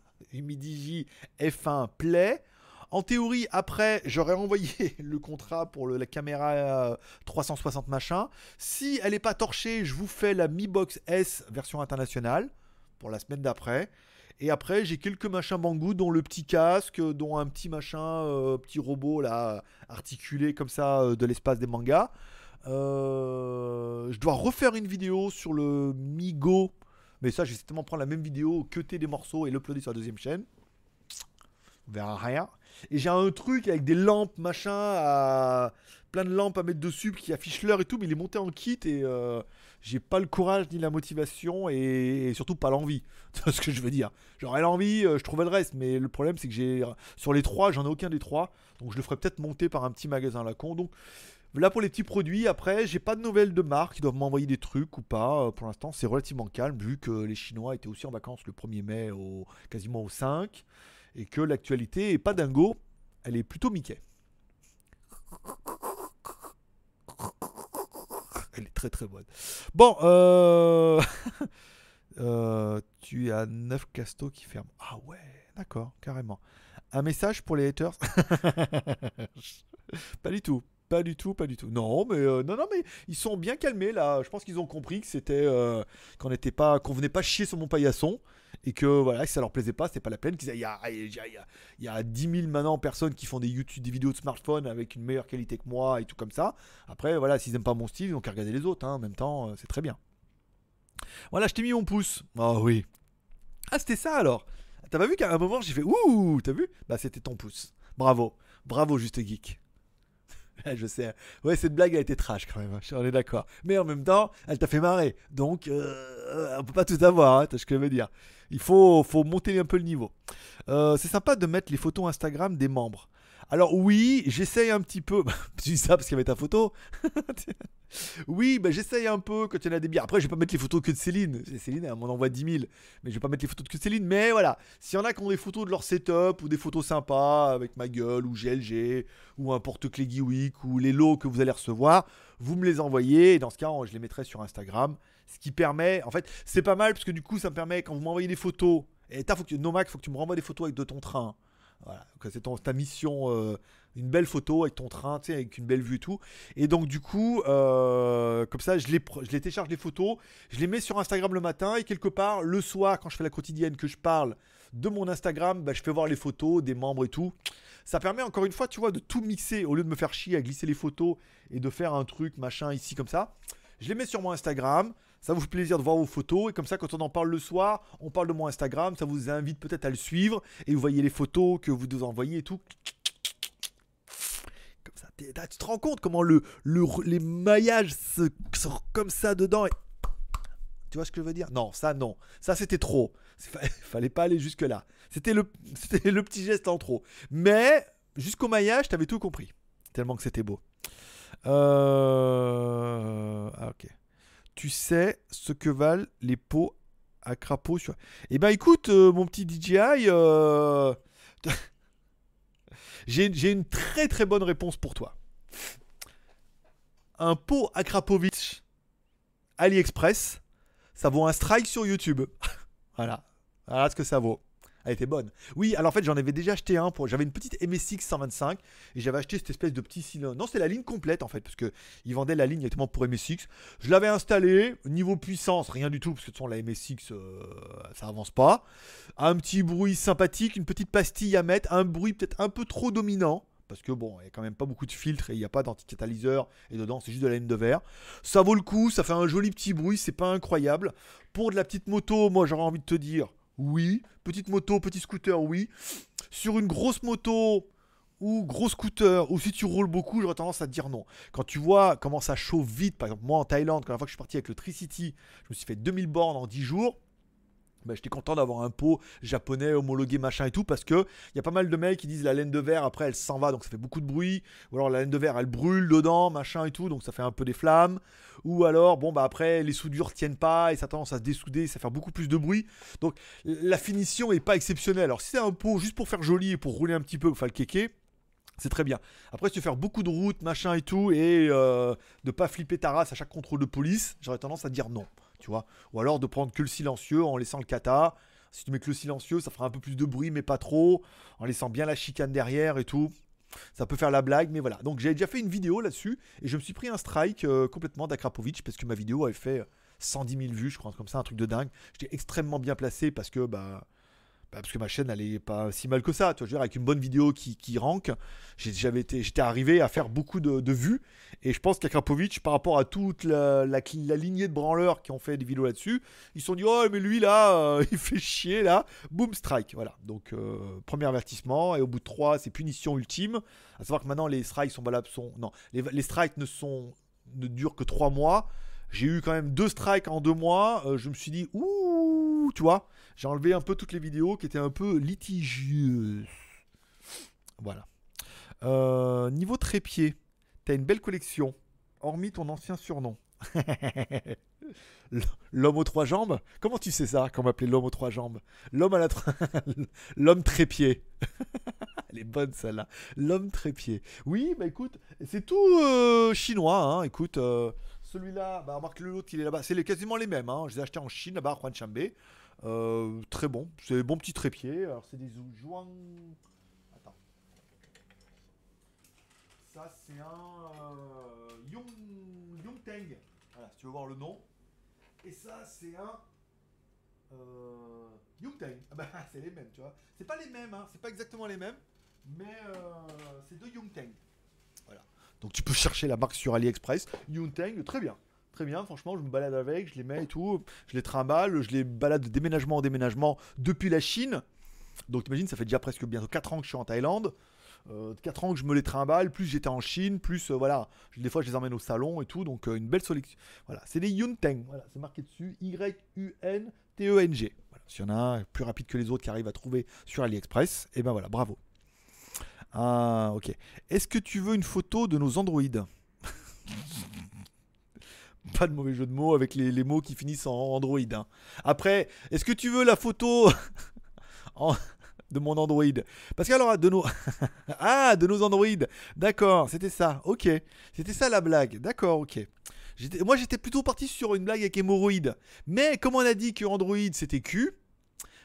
(laughs) Humidigi F1 Play. En théorie, après, j'aurais envoyé (laughs) le contrat pour la caméra 360 euh, machin. Si elle n'est pas torchée, je vous fais la Mi Box S version internationale pour la semaine d'après. Et après, j'ai quelques machins Banggood, dont le petit casque, dont un petit machin, euh, petit robot là, articulé comme ça euh, de l'espace des mangas. je dois refaire une vidéo sur le Migo. Mais ça, je vais certainement prendre la même vidéo, cuter des morceaux et l'uploader sur la deuxième chaîne. On verra rien. Et j'ai un truc avec des lampes, machin, plein de lampes à mettre dessus qui affichent l'heure et tout, mais il est monté en kit et euh, j'ai pas le courage ni la motivation et, surtout pas l'envie. (laughs) C'est ce que je veux dire? J'aurais l'envie, euh, je trouvais le reste, mais le problème c'est que j'ai sur les trois, j'en ai aucun des trois, donc je le ferai peut-être monter par un petit magasin à la con. Donc Là pour les petits produits, après, j'ai pas de nouvelles de marque, ils doivent m'envoyer des trucs ou pas. Euh, pour l'instant, c'est relativement calme vu que les Chinois étaient aussi en vacances le 1er mai au quasiment au 5 et que l'actualité est pas dingo, elle est plutôt Mickey. Elle est très très bonne. Bon, euh... (laughs) euh tu as 9 castos qui ferment. Ah ouais, d'accord, carrément. Un message pour les haters (laughs) Pas du tout. Pas du tout, pas du tout. Non, mais euh, non, non, mais ils sont bien calmés là. Je pense qu'ils ont compris que c'était euh, qu'on n'était pas, qu'on venait pas chier sur mon paillasson et que voilà, si ça leur plaisait pas, c'était pas la peine. Y a, il y, a, y a 10 000 maintenant personnes qui font des YouTube, des vidéos de smartphone avec une meilleure qualité que moi et tout comme ça. Après, voilà, s'ils aiment pas mon style, ils ont qu'à regarder les autres. Hein. En même temps, euh, c'est très bien. Voilà, je t'ai mis mon pouce. Ah oui. Ah, c'était ça alors. T'as pas vu qu'à un moment j'ai fait ouh, t'as vu? Bah c'était ton pouce. Bravo, bravo juste geek. (laughs) je sais. Ouais, cette blague a été trash quand même, hein, on est d'accord. Mais en même temps, elle t'a fait marrer. Donc, euh, on peut pas tout avoir, hein, ce que je veux dire. Il faut, monter un peu le niveau. Euh, c'est sympa de mettre les photos Instagram des membres. Alors oui, j'essaye un petit peu. (laughs) tu dis ça parce qu'il y avait ta photo. (laughs) oui, bah, j'essaye un peu quand il y en a des biens. Après, je vais pas mettre les photos que de Céline. Céline, elle m'en envoie 10 000. Mais je vais pas mettre les photos que de Céline. Mais voilà, s'il y en a qui ont des photos de leur setup ou des photos sympas avec ma gueule ou GLG ou un porte-clés Geewick ou les lots que vous allez recevoir, vous me les envoyez. Et dans ce cas, je les mettrai sur Instagram. Ce qui permet, en fait, c'est pas mal parce que du coup, ça me permet quand vous m'envoyez des photos. Et t'as, faut que, Nomac, faut que tu me renvoies des photos avec de ton train. Voilà, c'est ta mission, euh, une belle photo avec ton train, tu sais, avec une belle vue et tout. Et donc du coup, euh, comme ça, je les, je les télécharge les photos, je les mets sur Instagram le matin et quelque part le soir, quand je fais la quotidienne, que je parle de mon Instagram, bah, je fais voir les photos des membres et tout. Ça permet encore une fois, tu vois, de tout mixer au lieu de me faire chier à glisser les photos et de faire un truc machin ici comme ça. Je les mets sur mon Instagram. Ça vous fait plaisir de voir vos photos. Et comme ça, quand on en parle le soir, on parle de mon Instagram. Ça vous invite peut-être à le suivre. Et vous voyez les photos que vous nous envoyez et tout. Comme ça, tu te rends compte comment le, les maillages sont comme ça dedans. Tu vois ce que je veux dire? Non, ça non. Ça c'était trop. (laughs) Fallait pas aller jusque là. C'était le, (laughs) le petit geste en trop. Mais jusqu'au maillage, t'avais tout compris. Tellement que c'était beau. Euh... Tu sais ce que valent les pots à crapaud sur... Eh ben écoute, euh, mon petit DJI, euh, (laughs) j'ai une très très bonne réponse pour toi. Un pot à Krapovic AliExpress, ça vaut un strike sur YouTube. (laughs) voilà. Voilà ce que ça vaut. Était bonne. Oui, alors en fait, j'en avais déjà acheté un. Pour... J'avais une petite MSX 125 et j'avais acheté cette espèce de petit cylindre. Non, c'était la ligne complète en fait, parce qu'ils vendaient la ligne directement pour MSX. Je l'avais installé. Niveau puissance, rien du tout, parce que de toute façon, la MSX, euh, ça avance pas. Un petit bruit sympathique, une petite pastille à mettre, un bruit peut-être un peu trop dominant. Parce que bon, il n'y a quand même pas beaucoup de filtres et il n'y a pas d'anticatalyseur. Et dedans, c'est juste de la laine de verre. Ça vaut le coup, ça fait un joli petit bruit, c'est pas incroyable. Pour de la petite moto, moi j'aurais envie de te dire, oui. Petite moto, petit scooter, oui. Sur une grosse moto ou gros scooter, ou si tu roules beaucoup, j'aurais tendance à dire non. Quand tu vois comment ça chauffe vite, par exemple, moi en Thaïlande, quand la fois que je suis parti avec le Tricity, je me suis fait 2000 bornes en 10 jours. Bah, j'étais content d'avoir un pot japonais homologué machin et tout parce que il y a pas mal de mecs qui disent la laine de verre après elle s'en va donc ça fait beaucoup de bruit ou alors la laine de verre elle brûle dedans machin et tout donc ça fait un peu des flammes ou alors bon bah après les soudures tiennent pas et ça tendance à se dessouder ça fait beaucoup plus de bruit donc la finition est pas exceptionnelle alors si c'est un pot juste pour faire joli et pour rouler un petit peu enfin le kéké C'est très bien. Après, si tu veux faire beaucoup de routes, machin et tout, et euh, de pas flipper ta race à chaque contrôle de police, j'aurais tendance à dire non. Ou alors de prendre que le silencieux en laissant le kata. Si tu mets que le silencieux, ça fera un peu plus de bruit, mais pas trop. En laissant bien la chicane derrière et tout. Ça peut faire la blague, mais voilà. Donc j'ai déjà fait une vidéo là-dessus et je me suis pris un strike euh, complètement d'Akrapovic parce que ma vidéo avait fait 110 000 vues, je crois, comme ça, un truc de dingue. J'étais extrêmement bien placé parce que bah, bah, parce que ma chaîne elle est pas si mal que ça. Tu vois, je veux dire, avec une bonne vidéo qui, qui rank, j'étais arrivé à faire beaucoup de, vues. Et je pense qu'Akrapovic, par rapport à toute la, la, lignée de branleurs qui ont fait des vidéos là-dessus, ils se sont dit Oh, mais lui là, euh, (laughs) il fait chier là. Boom, strike. Voilà. Donc, euh, premier avertissement. Et au bout de trois, c'est punition ultime. À savoir que maintenant, les strikes sont valables. Sont... Non, les, strikes ne, sont, ne durent que trois mois. J'ai eu quand même deux strikes en deux mois. Euh, je me suis dit Ouh, tu vois j'ai enlevé un peu toutes les vidéos qui étaient un peu litigieuses. Voilà. Euh, niveau trépied, t'as une belle collection, hormis ton ancien surnom. (laughs) l'homme aux trois jambes Comment tu sais ça, qu'on m'appelait l'homme aux trois jambes? L'homme à la... (laughs) l'homme trépied. (laughs) Elle est bonne celle-là. L'homme trépied. Oui, bah écoute, c'est tout euh, chinois, hein. Écoute, euh, celui-là, bah remarque l'autre, il est là-bas. C'est quasiment les mêmes, hein. Je les ai achetés en Chine, là-bas, à Juan Chambé. Euh, très bon. C'est des bons petits trépieds. Alors, c'est des Zhuang. Attends. Ça, c'est un euh, Yong... Yongteng. Voilà, si tu veux voir le nom. Et ça, c'est un. Euh, Yongteng. Ah bah, (laughs) c'est les mêmes, tu vois. C'est pas les mêmes, hein. C'est pas exactement les mêmes. Mais euh, c'est de Yongteng. Voilà. Donc, tu peux chercher la marque sur AliExpress. Yongteng, très bien très bien, franchement, je me balade avec, je les mets et tout, je les trimballe, je les balade de déménagement en déménagement depuis la Chine. Donc t'imagines, ça fait déjà presque bientôt 4 ans que je suis en Thaïlande. Euh, 4 ans que je me les trimballe, plus j'étais en Chine, plus euh, voilà, des fois je les emmène au salon et tout, donc euh, une belle sélection. Voilà, c'est des Yunteng, voilà, c'est marqué dessus, Y-U-N-T-E-N-G. Voilà, s'il y en a un plus rapide que les autres qui arrivent à trouver sur AliExpress, et eh ben voilà, bravo. Ah, ok. Est-ce que tu veux une photo de nos androïdes? (laughs) (laughs) Pas de mauvais jeu de mots avec les, mots qui finissent en Android. Hein. Après, est-ce que tu veux la photo (laughs) de mon Android? Parce que alors, de nos... (laughs) ah, de nos Android. D'accord, c'était ça. Ok. C'était ça la blague. D'accord, ok. Moi, j'étais plutôt parti sur une blague avec hémorroïdes. Mais comme on a dit que Android, c'était Q,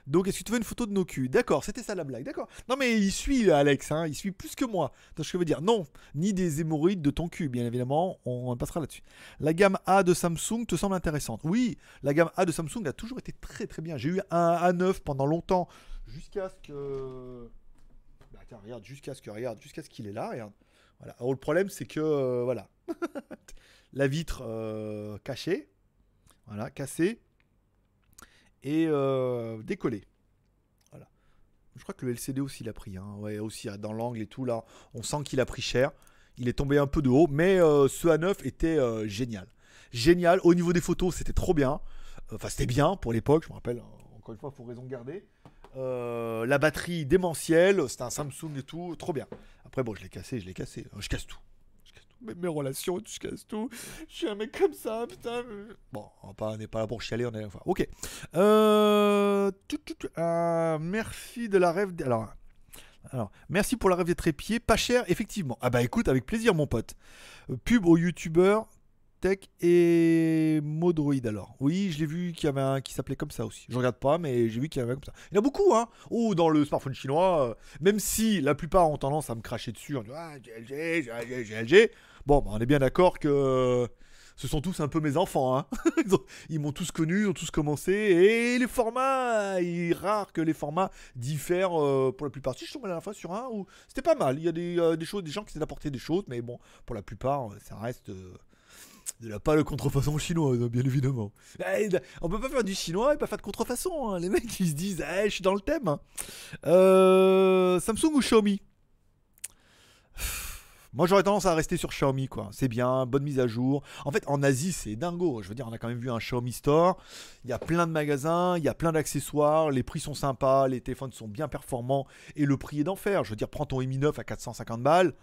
donc, est-ce que tu veux une photo de nos culs? D'accord, c'était ça la blague. D'accord. Non, mais il suit, Alex. Hein, il suit plus que moi. Donc, ce que je veux dire, non, ni des hémorroïdes de ton cul, bien évidemment. On passera là-dessus. La gamme A de Samsung te semble intéressante Oui, la gamme A de Samsung a toujours été très très bien. J'ai eu un A9 pendant longtemps, jusqu'à ce que. Bah, regarde, jusqu'à ce que. Regarde, jusqu'à ce qu'il est là. Regarde. Voilà. Alors, le problème, c'est que. Euh, voilà. (laughs) la vitre euh, cachée. Voilà, cassée et euh, décoller. Voilà. Je crois que le LCD aussi l'a pris. Hein. Ouais, aussi dans l'angle et tout là, on sent qu'il a pris cher. Il est tombé un peu de haut, mais euh, ce A9 était euh, génial. Génial. Au niveau des photos, c'était trop bien. Enfin, c'était bien pour l'époque. Je me rappelle. Encore une fois, faut raison garder. la batterie démentielle, c'était un Samsung et tout, trop bien. Après, bon, je l'ai cassé, je l'ai cassé. Je casse tout mes, relations, tu casses tout. Je suis un mec comme ça, putain. Bon, on n'est pas là pour chialer, on est. Ok. Euh, euh, merci de la rêve. Alors, alors, merci pour la rêve des trépieds. Pas cher, effectivement. Ah bah écoute, avec plaisir, mon pote. Euh, pub aux youtubeurs Tech et Modroid alors. Oui, je l'ai vu qu'il y avait un qui s'appelait comme ça aussi. Je regarde pas, mais j'ai vu qu'il y avait un comme ça. Il y en a beaucoup, hein. Oh, dans le smartphone chinois, même si la plupart ont tendance à me cracher dessus en disant Ah, GLG, GLG, GLG. Bon, bah, on est bien d'accord que ce sont tous un peu mes enfants. Hein. (laughs) ils m'ont tous connu, ils ont tous commencé. Et les formats, il est rare que les formats diffèrent euh, pour la plupart. Si je à la fois sur un où c'était pas mal. Il y a des, euh, choses, des gens qui s'est apporté des choses, mais bon, pour la plupart, euh, ça reste. de la pas le contrefaçon chinoise, bien évidemment. Eh, on peut pas faire du chinois et pas faire de contrefaçon. Hein. Les mecs, ils se disent, eh, je suis dans le thème. Hein. Samsung ou Xiaomi? Moi, j'aurais tendance à rester sur Xiaomi, quoi. C'est bien, bonne mise à jour. En fait, en Asie, c'est dingo. Je veux dire, on a quand même vu un Xiaomi Store. Il y a plein de magasins, il y a plein d'accessoires. Les prix sont sympas, les téléphones sont bien performants et le prix est d'enfer. Je veux dire, prends ton Mi 9 à 450 balles.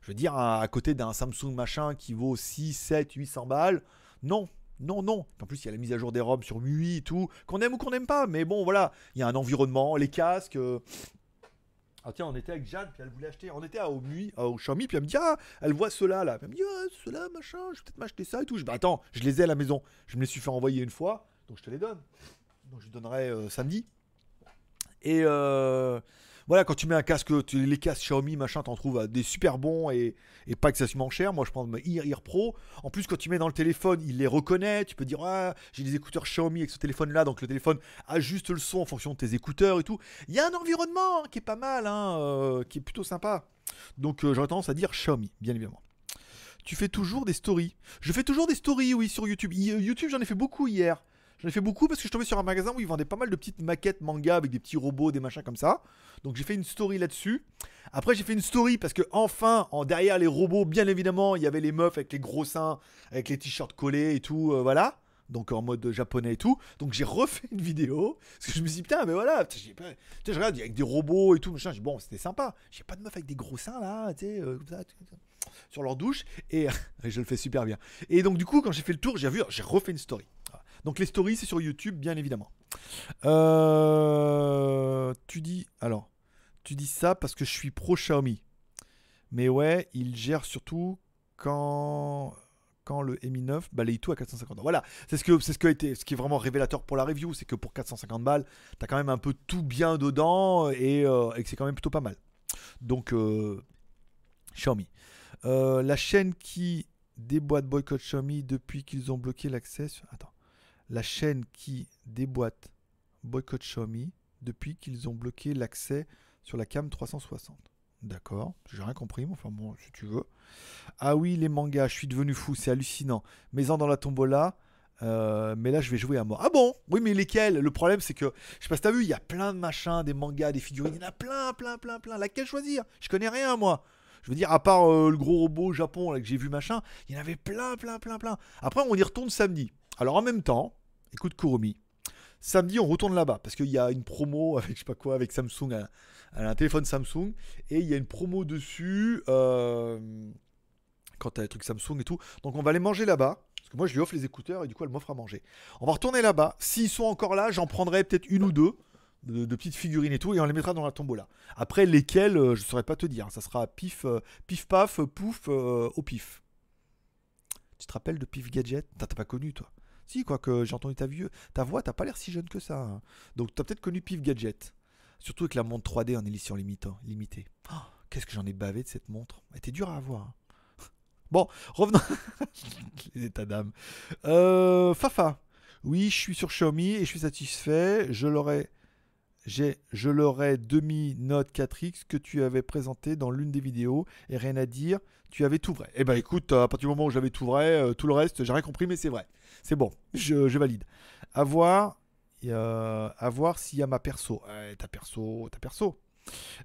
Je veux dire, à, côté d'un Samsung machin qui vaut 6, 7, 800 balles. Non, non, non. En plus, il y a la mise à jour des robes sur MUI et tout, qu'on aime ou qu'on n'aime pas. Mais bon, voilà, il y a un environnement, les casques. Euh, Ah tiens, on était avec Jeanne, puis elle voulait acheter. On était à, Mui, au Xiaomi, puis elle me dit Ah, elle voit cela là. Elle me dit Ah, cela, machin, je vais peut-être m'acheter ça et tout. Je dis Bah attends, je les ai à la maison. Je me les suis fait envoyer une fois, donc je te les donne. Donc je les donnerai euh, samedi. Et euh, voilà, quand tu mets un casque, les casques Xiaomi, machin, t'en trouves à des super bons et, pas excessivement chers. Moi, je prends ma Ear Ear Pro. En plus, quand tu mets dans le téléphone, il les reconnaît. Tu peux dire, ah, j'ai des écouteurs Xiaomi avec ce téléphone-là. Donc, le téléphone ajuste le son en fonction de tes écouteurs et tout. Il y a un environnement hein, qui est pas mal, hein, euh, qui est plutôt sympa. Donc, euh, j'aurais tendance à dire Xiaomi, bien évidemment. Tu fais toujours des stories. Je fais toujours des stories, oui, sur YouTube. Euh, YouTube, j'en ai fait beaucoup hier. J'en ai fait beaucoup parce que je tombé sur un magasin où ils vendaient pas mal de petites maquettes manga avec des petits robots, des machins comme ça. Donc j'ai fait une story là-dessus. Après j'ai fait une story parce que enfin, en derrière les robots, bien évidemment, il y avait les meufs avec les gros seins, avec les t-shirts collés et tout, euh, voilà. Donc en mode japonais et tout. Donc j'ai refait une vidéo. Parce que je me suis dit, putain, mais voilà, putain, j'ai pas- je regarde avec des robots et tout, machin. J'ai bon, c'était sympa. J'ai pas de meufs avec des gros seins là, tu sais, euh, comme ça, sur leur douche. (laughs) Et je le fais super bien. Et donc du coup, quand j'ai fait le tour, j'ai vu, j'ai refait une story. Donc les stories, c'est sur YouTube, bien évidemment. Euh, tu dis, alors, tu dis ça parce que je suis pro Xiaomi. Mais ouais, il gère surtout quand le Mi 9 balaye tout à 450 Voilà, c'est ce que c'est ce, été, qui est vraiment révélateur pour la review, c'est que pour 450 balles, t'as quand même un peu tout bien dedans et, euh, que c'est quand même plutôt pas mal. Donc euh, Xiaomi. La chaîne qui déboîte boycott Xiaomi depuis qu'ils ont bloqué l'accès. Attends. La chaîne qui déboîte boycott Xiaomi depuis qu'ils ont bloqué l'accès sur la cam 360. D'accord, j'ai rien compris, mais enfin bon, si tu veux. Ah oui, les mangas, je suis devenu fou, c'est hallucinant. Maison dans la tombola, euh, mais là je vais jouer à mort. Ah bon? Oui, mais lesquels? Le problème c'est que, je sais pas si t'as vu, il y a plein de machins, des mangas, des figurines, il y en a plein, plein, plein, plein. Laquelle choisir? Je connais rien moi. Je veux dire, à part euh, le gros robot Japon là, que j'ai vu machin, il y en avait plein, plein, plein, plein. Après, on y retourne samedi. Alors en même temps, écoute Kurumi, samedi on retourne là-bas parce qu'il y a une promo (laughs) avec je sais pas quoi, avec Samsung, un, téléphone Samsung, et il y a une promo dessus euh, quand t'as les trucs Samsung et tout. Donc on va aller manger là-bas. Parce que moi je lui offre les écouteurs et du coup elle m'offre à manger. On va retourner là-bas. S'ils sont encore là, j'en prendrai peut-être une ou deux de, petites figurines et tout et on les mettra dans la tombola. Après lesquelles, euh, je saurais pas te dire. Ça sera pif, euh, pif paf, pouf, euh, au pif. Tu te rappelles de Pif Gadget? T'as pas connu toi Si, quoique j'ai entendu ta, vieux, ta voix, t'as pas l'air si jeune que ça. hein. Donc t'as peut-être connu Pif Gadget. Surtout avec la montre 3D en édition limitée. Oh, Qu'est-ce que j'en ai bavé de cette montre Elle était dure à avoir. hein. (laughs) Bon, revenons. (laughs) Les états d'âme. Euh, Fafa. Oui, je suis sur Xiaomi et je suis satisfait. Je l'aurais. Je l'aurais demi Note 4X que tu avais présenté dans l'une des vidéos et rien à dire, tu avais tout vrai. Eh ben écoute, à partir du moment où j'avais tout vrai, euh, tout le reste, j'ai rien compris, mais c'est vrai. C'est bon, je, valide. À voir, à s'il y a ma perso. Ouais, ta perso, ta perso.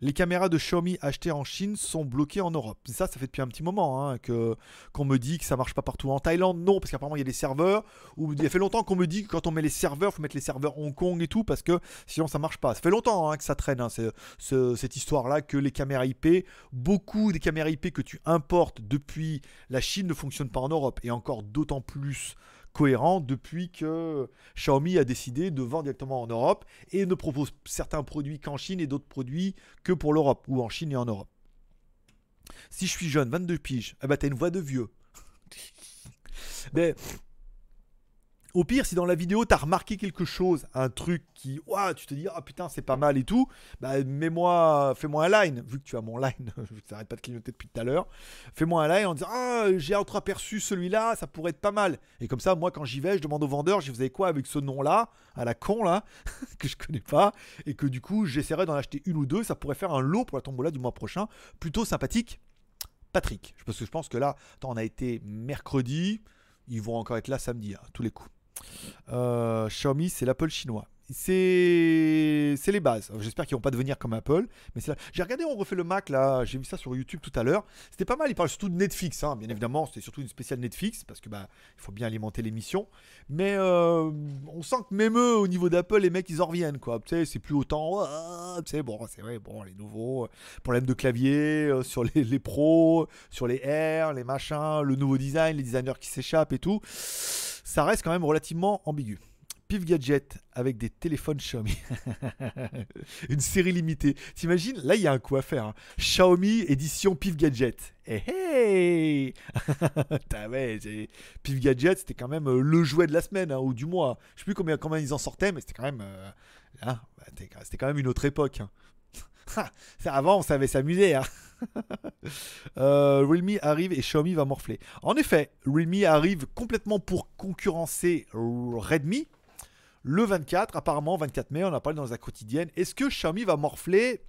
Les caméras de Xiaomi achetées en Chine sont bloquées en Europe. Ça, ça fait depuis un petit moment hein, qu'on me dit que ça marche pas partout. En Thaïlande, non, parce qu'apparemment il y a des serveurs. Où il y a fait longtemps qu'on me dit que quand on met les serveurs, faut mettre les serveurs Hong Kong et tout, parce que sinon ça marche pas. Ça fait longtemps hein, que ça traîne, hein, cette histoire-là, que les caméras IP, beaucoup des caméras IP que tu importes depuis la Chine ne fonctionnent pas en Europe. Et encore d'autant plus cohérent depuis que Xiaomi a décidé de vendre directement en Europe et ne propose certains produits qu'en Chine et d'autres produits que pour l'Europe, ou en Chine et en Europe. Si je suis jeune, 22 piges, eh ben t'as une voix de vieux. (laughs) Mais au pire, si dans la vidéo t'as remarqué quelque chose, un truc qui, tu te dis, ah putain, c'est pas mal et tout, bah mets-moi, fais-moi un line, vu que tu as mon line, (laughs) vu que t'arrêtes pas de clignoter depuis tout à l'heure, fais-moi un line en disant, ah, j'ai entreaperçu celui-là, ça pourrait être pas mal. Et comme ça, moi, quand j'y vais, je demande au vendeur, je avez quoi avec ce nom-là, à la con là, (laughs) que je connais pas, et que du coup, j'essaierai d'en acheter une ou deux, ça pourrait faire un lot pour la tombola du mois prochain, plutôt sympathique. Patrick, parce que je pense que là, attends, on a été mercredi, ils vont encore être là samedi, à tous les coups. Euh, Xiaomi, c'est l'Apple chinois. C'est les bases. J'espère qu'ils vont pas devenir comme Apple. Mais. J'ai regardé, on refait le Mac là. J'ai vu ça sur YouTube tout à l'heure. C'était pas mal. Il parle surtout de Netflix, hein, bien évidemment. C'était surtout une spéciale Netflix parce que bah il faut bien alimenter l'émission. Mais euh, on sent que même eux, au niveau d'Apple, les mecs ils en reviennent quoi. C'est plus autant. ah, bon, c'est vrai. Bon, les nouveaux euh, problèmes de clavier euh, (laughs) sur les, les pros, sur les R, les machins, le nouveau design, les designers qui s'échappent et tout. Ça reste quand même relativement ambigu. Pif Gadget avec des téléphones Xiaomi. (laughs) Une série limitée. T'imagines Là, il y a un coup à faire. hein. Xiaomi édition Pif Gadget. Eh hey (laughs) Gadget, c'était quand même euh, le jouet de la semaine hein, ou du mois. Je sais plus combien, combien ils en sortaient, mais c'était quand même. euh, bah, c'était quand même une autre époque. hein. (laughs) Ça, Avant, on savait s'amuser. Euh, Realme arrive et Xiaomi va morfler. En effet, Realme arrive complètement pour concurrencer Redmi le 24, apparemment 24 mai, on en a parlé dans la quotidienne. Est-ce que Xiaomi va morfler?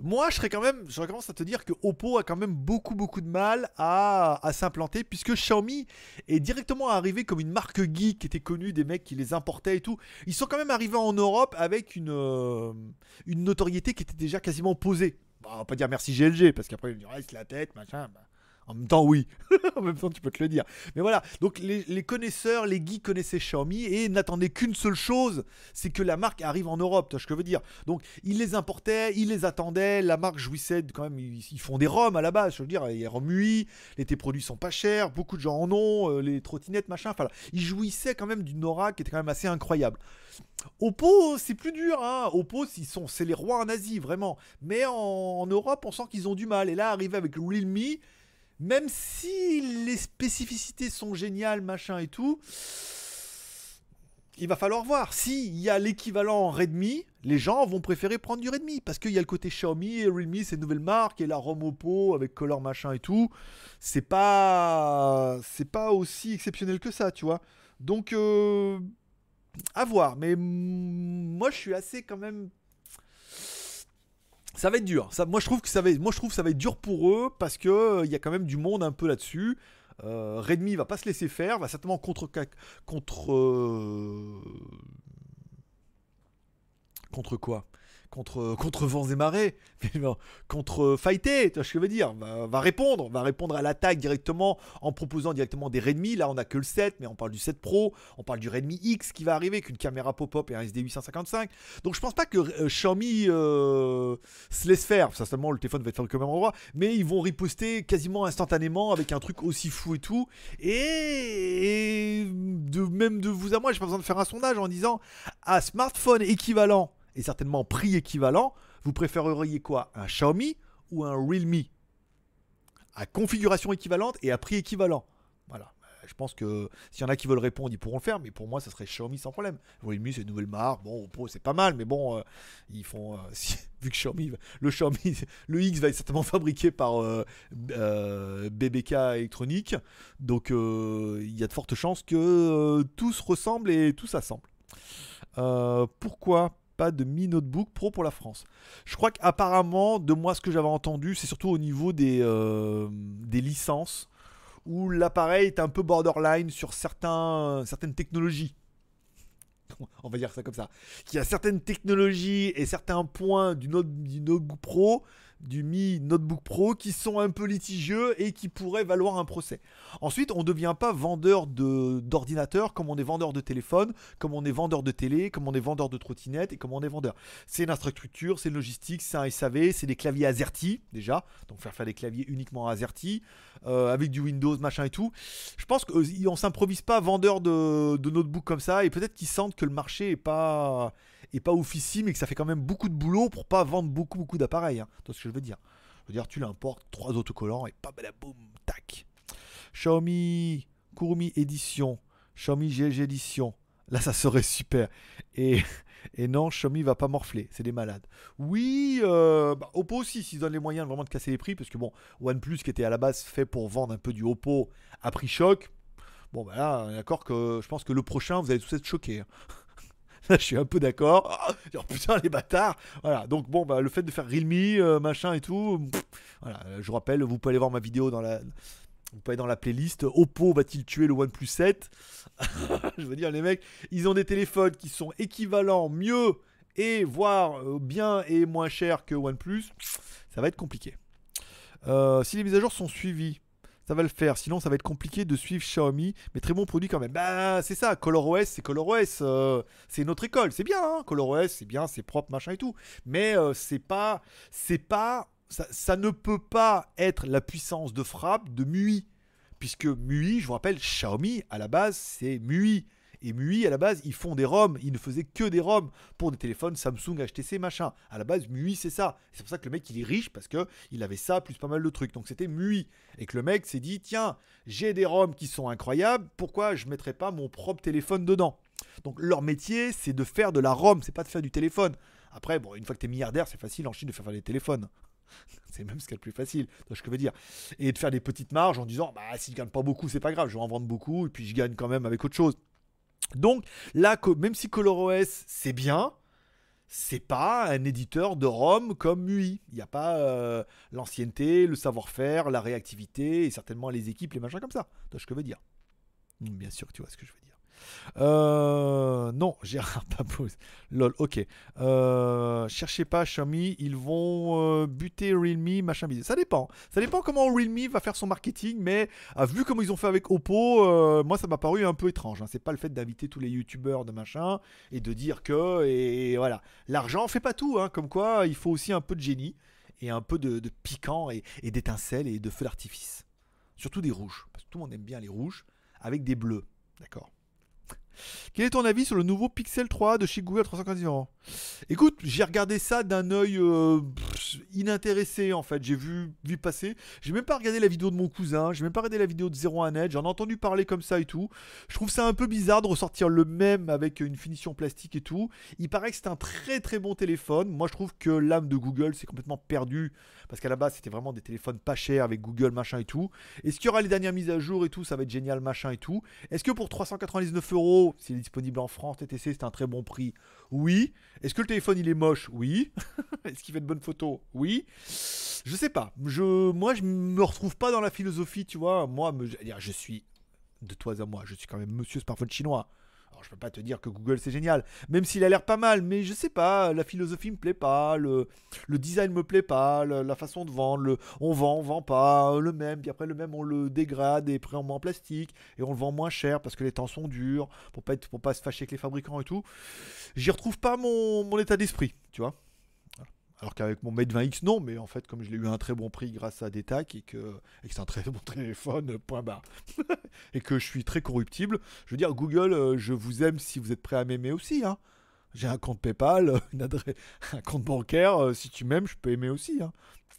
Moi, je serais quand même, j'aurais commencé à te dire que Oppo a quand même beaucoup beaucoup de mal à, à s'implanter puisque Xiaomi est directement arrivé comme une marque geek qui était connue des mecs qui les importaient et tout. Ils sont quand même arrivés en Europe avec une, euh, une notoriété qui était déjà quasiment posée. Bah, on va pas dire merci GLG parce qu'après ils me diront reste la tête, machin. Bah, en même temps, oui. (laughs) en même temps, tu peux te le dire. Mais voilà, donc les, les connaisseurs, les geeks connaissaient Xiaomi et n'attendaient qu'une seule chose, c'est que la marque arrive en Europe. Tu vois ce que je veux dire? Donc, ils les importaient, ils les attendaient. La marque jouissait quand même. Ils, font des ROM à la base. Je veux dire, il y a ROM UI, les tes produits sont pas chers, beaucoup de gens en ont, euh, les trottinettes, machin. Enfin, ils jouissaient quand même d'une aura qui était quand même assez incroyable. Oppo, c'est plus dur. Hein. Oppo, c'est les rois en Asie, vraiment. Mais en, Europe, on sent qu'ils ont du mal. Et là, arriver avec Realme, même si les spécificités sont géniales, machin et tout, il va falloir voir. S'il y a l'équivalent en Redmi, les gens vont préférer prendre du Redmi parce qu'il y a le côté Xiaomi et Realme, c'est une nouvelle marque et la ROM Oppo avec Color machin et tout. C'est pas, c'est pas aussi exceptionnel que ça, tu vois. Donc, euh, à voir. Mais mm, moi, je suis assez quand même ça va être dur. Moi, je trouve que ça va, moi, je ça va être dur pour eux parce que euh, y a quand même du monde un peu là-dessus. Euh, Redmi va pas se laisser faire, va certainement contre contre euh, contre quoi? Contre, vents et marées, (laughs) contre fighter, tu vois ce que je veux dire va, répondre, va répondre à l'attaque directement en proposant directement des Redmi. Là, on a que le 7, mais on parle du 7 Pro, on parle du Redmi X qui va arriver, avec une caméra pop-up et un SD 855. Donc, je pense pas que euh, Xiaomi euh, se laisse faire. Certainement, le téléphone va être fait au même endroit, mais ils vont riposter quasiment instantanément avec un truc aussi fou et tout. Et, et de, même de vous à moi, j'ai pas besoin de faire un sondage en disant à smartphone équivalent et certainement prix équivalent, vous préféreriez quoi? Un Xiaomi ou un Realme? À configuration équivalente et à prix équivalent. Voilà. Euh, Je pense que s'il y en a qui veulent répondre, ils pourront le faire, mais pour moi, ça serait Xiaomi sans problème. Realme, c'est une nouvelle marque. Bon, c'est pas mal, mais bon, euh, ils font. euh, (laughs) si- vu que Xiaomi, le Xiaomi, (laughs) le X va être certainement fabriqué par BBK électronique, donc il y a de fortes chances que tout se ressemble et tout s'assemble. Pourquoi pas de Mi Notebook Pro pour la France Je crois qu'apparemment, de moi, ce que j'avais entendu, c'est surtout au niveau des, euh, des licences, où l'appareil est un peu borderline sur certains, certaines technologies. (laughs) On va dire ça comme ça. Qu'il y a certaines technologies et certains points du, du Notebook Pro, du Mi Notebook Pro, qui sont un peu litigieux et qui pourraient valoir un procès. Ensuite, on ne devient pas vendeur de- d'ordinateur comme on est vendeur de téléphone, comme on est vendeur de télé, comme on est vendeur de trottinette et comme on est vendeur. C'est une infrastructure, c'est une logistique, c'est un SAV, c'est des claviers AZERTY déjà, donc faire faire des claviers uniquement AZERTY, euh, avec du Windows, machin et tout. Je pense qu'on s'improvise pas vendeur de, de notebook comme ça et peut-être qu'ils sentent que le marché est pas est pas oufissime et que ça fait quand même beaucoup de boulot pour pas vendre beaucoup beaucoup d'appareils. Hein. Ce que je veux dire? Je veux dire, tu l'importes, trois autocollants et pas boum, tac. Xiaomi Kurumi édition, Xiaomi GLG édition. Là, ça serait super. Et, et non, Xiaomi va pas morfler. C'est des malades. Oui, euh, bah, Oppo aussi, s'ils donnent les moyens vraiment de casser les prix, parce que bon, OnePlus qui était à la base fait pour vendre un peu du Oppo à prix choc. Bon, bah là, d'accord que je pense que le prochain, vous allez tous être choqués. hein. (laughs) Je suis un peu d'accord. Genre, putain, les bâtards. Voilà. Donc, bon, bah, le fait de faire Realme, euh, machin et tout. voilà. Je vous rappelle, vous pouvez aller voir ma vidéo dans la. Vous pouvez aller dans la playlist. Oppo va-t-il tuer le OnePlus 7 (laughs) Je veux dire, les mecs, ils ont des téléphones qui sont équivalents, mieux et voire euh, bien et moins cher que OnePlus. Ça va être compliqué. Euh, si les mises à jour sont suivies, ça va le faire. Sinon, ça va être compliqué de suivre Xiaomi. Mais très bon produit quand même. Bah, c'est ça. ColorOS, c'est ColorOS. euh, c'est notre école. C'est bien. Hein ColorOS, c'est bien, c'est propre, machin et tout. Mais euh, c'est pas, c'est pas, ça, ça ne peut pas être la puissance de frappe de MUI, puisque MUI, je vous rappelle, Xiaomi à la base, c'est MUI. Et MUI, à la base, ils font des ROM. Ils ne faisaient que des ROM pour des téléphones Samsung, HTC, machin. À la base, MUI, c'est ça. C'est pour ça que le mec, il est riche parce que il avait ça plus pas mal de trucs. Donc c'était MUI. Et que le mec s'est dit, tiens, j'ai des ROM qui sont incroyables. Pourquoi je mettrais pas mon propre téléphone dedans? Donc leur métier, c'est de faire de la ROM. C'est pas de faire du téléphone. Après, bon, une fois que tu es milliardaire, c'est facile en Chine de faire, des téléphones. (laughs) c'est même ce qui est le plus facile, je dire. Et de faire des petites marges en disant, bah si je gagne pas beaucoup, c'est pas grave, je vais en vendre beaucoup, et puis je gagne quand même avec autre chose. Donc là, même si ColorOS c'est bien, c'est pas un éditeur de ROM comme MUI. Il n'y a pas euh, l'ancienneté, le savoir-faire, la réactivité et certainement les équipes, les machins comme ça. Tu vois ce que je veux dire? Bien sûr tu vois ce que je veux dire. Euh, non, (laughs) Gérard pose. Lol, ok. Euh, cherchez pas Xiaomi, ils vont euh, buter Realme, machin bizarre. Ça dépend. Ça dépend comment Realme va faire son marketing, mais ah, vu comment ils ont fait avec Oppo, moi ça m'a paru un peu étrange. Hein. C'est pas le fait d'inviter tous les youtubeurs de machin et de dire que, et, voilà. L'argent fait pas tout, hein. comme quoi il faut aussi un peu de génie et un peu de, piquant et, et d'étincelles et de feux d'artifice. Surtout des rouges, parce que tout le monde aime bien les rouges avec des bleus. D'accord? Quel est ton avis sur le nouveau Pixel 3 de chez Google 350 euros? Écoute, j'ai regardé ça d'un œil euh, inintéressé en fait. J'ai vu, vu passer. J'ai même pas regardé la vidéo de mon cousin. J'ai même pas regardé la vidéo de 01 Edge. J'en ai entendu parler comme ça et tout. Je trouve ça un peu bizarre de ressortir le même avec une finition plastique et tout. Il paraît que c'est un très très bon téléphone. Moi je trouve que l'âme de Google s'est complètement perdue parce qu'à la base c'était vraiment des téléphones pas chers avec Google machin et tout. Est-ce qu'il y aura les dernières mises à jour et tout? Ça va être génial machin et tout. Est-ce que pour 399 euros, s'il est disponible en France, TTC c'est un très bon prix? Oui. Est-ce que le téléphone il est moche? Oui. (laughs) Est-ce qu'il fait de bonnes photos? Oui. Je sais pas. Je, moi je me retrouve pas dans la philosophie, tu vois. Moi, me, je suis de toi à moi, je suis quand même monsieur smartphone chinois. Je peux pas te dire que Google c'est génial, même s'il a l'air pas mal, mais je sais pas, la philosophie me plaît pas, le, design me plaît pas, la façon de vendre, on vend, on vend pas, le même, puis après le même on le dégrade et après on met en plastique et on le vend moins cher parce que les temps sont durs, pour pas, pas se fâcher avec les fabricants et tout. J'y retrouve pas mon état d'esprit, tu vois. Alors qu'avec mon Mate 20X, non, mais en fait, comme je l'ai eu à un très bon prix grâce à et que, et que c'est un très bon (laughs) téléphone, point barre, (laughs) et que je suis très corruptible, je veux dire, Google, euh, je vous aime si vous êtes prêt à m'aimer aussi. Hein. J'ai un compte PayPal, (laughs) une adresse, un compte bancaire, euh, si tu m'aimes, je peux aimer aussi. Hein.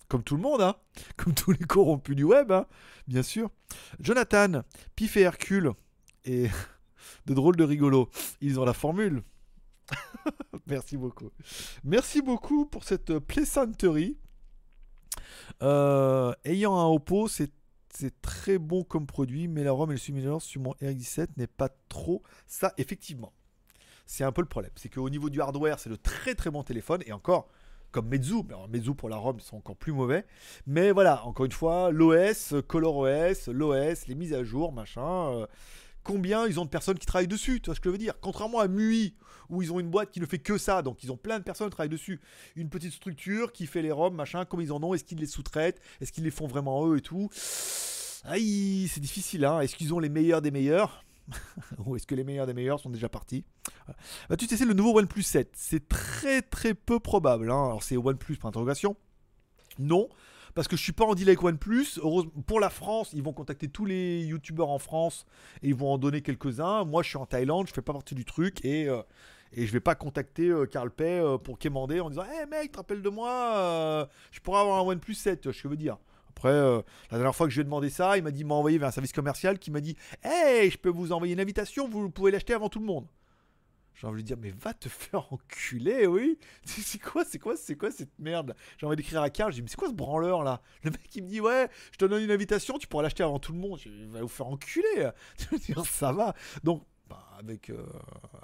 Comme tout le monde, hein. comme tous les corrompus du web, hein. bien sûr. Jonathan, Pif et Hercule, et de drôles de rigolos, ils ont la formule. (laughs) Merci beaucoup. Merci beaucoup pour cette plaisanterie. Euh, ayant un Oppo, c'est très bon comme produit, mais la ROM et le simulateur sur mon R17 n'est pas trop ça, effectivement. C'est un peu le problème. C'est qu'au niveau du hardware, c'est de très très bon téléphone. Et encore, comme Meizu, mais Meizu pour la ROM sont encore plus mauvais. Mais voilà, encore une fois, l'OS, ColorOS, l'OS, les mises à jour, machin. Euh, combien ils ont de personnes qui travaillent dessus, tu vois ce que je veux dire? Contrairement à MUI, où ils ont une boîte qui ne fait que ça, donc ils ont plein de personnes qui travaillent dessus. Une petite structure qui fait les ROM, machin, comme ils en ont, est-ce qu'ils les sous-traitent? Est-ce qu'ils les font vraiment eux et tout? Aïe, c'est difficile, hein Est-ce qu'ils ont les meilleurs des meilleurs? (laughs) Ou est-ce que les meilleurs des meilleurs sont déjà partis? Bah, Tu sais, le nouveau OnePlus 7. C'est très très peu probable. Hein. Alors c'est OnePlus pour interrogation. Non, parce que je suis pas en deal avec OnePlus. Pour la France, ils vont contacter tous les youtubeurs en France et ils vont en donner quelques-uns. Moi, je suis en Thaïlande, je fais pas partie du truc et, euh, et je vais pas contacter euh, Carl Pay euh, pour quémander en disant Hé hey, mec, te rappelles de moi Je pourrais avoir un OnePlus 7, ce que je veux dire. Après, la dernière fois que je lui ai demandé ça, il m'a dit, m'a envoyé vers un service commercial qui m'a dit Hey, je peux vous envoyer une invitation, vous pouvez l'acheter avant tout le monde. J'ai envie de dire, mais va te (laughs) faire enculer, oui. C'est quoi, c'est quoi, c'est quoi cette merde? J'ai envie d'écrire à Karl, je dis, mais c'est quoi ce branleur là? Le mec il me dit, ouais, je te donne une invitation, tu pourras l'acheter avant tout le monde. Je dis, va vous faire enculer. (laughs) Ça va. Donc, bah, avec, euh,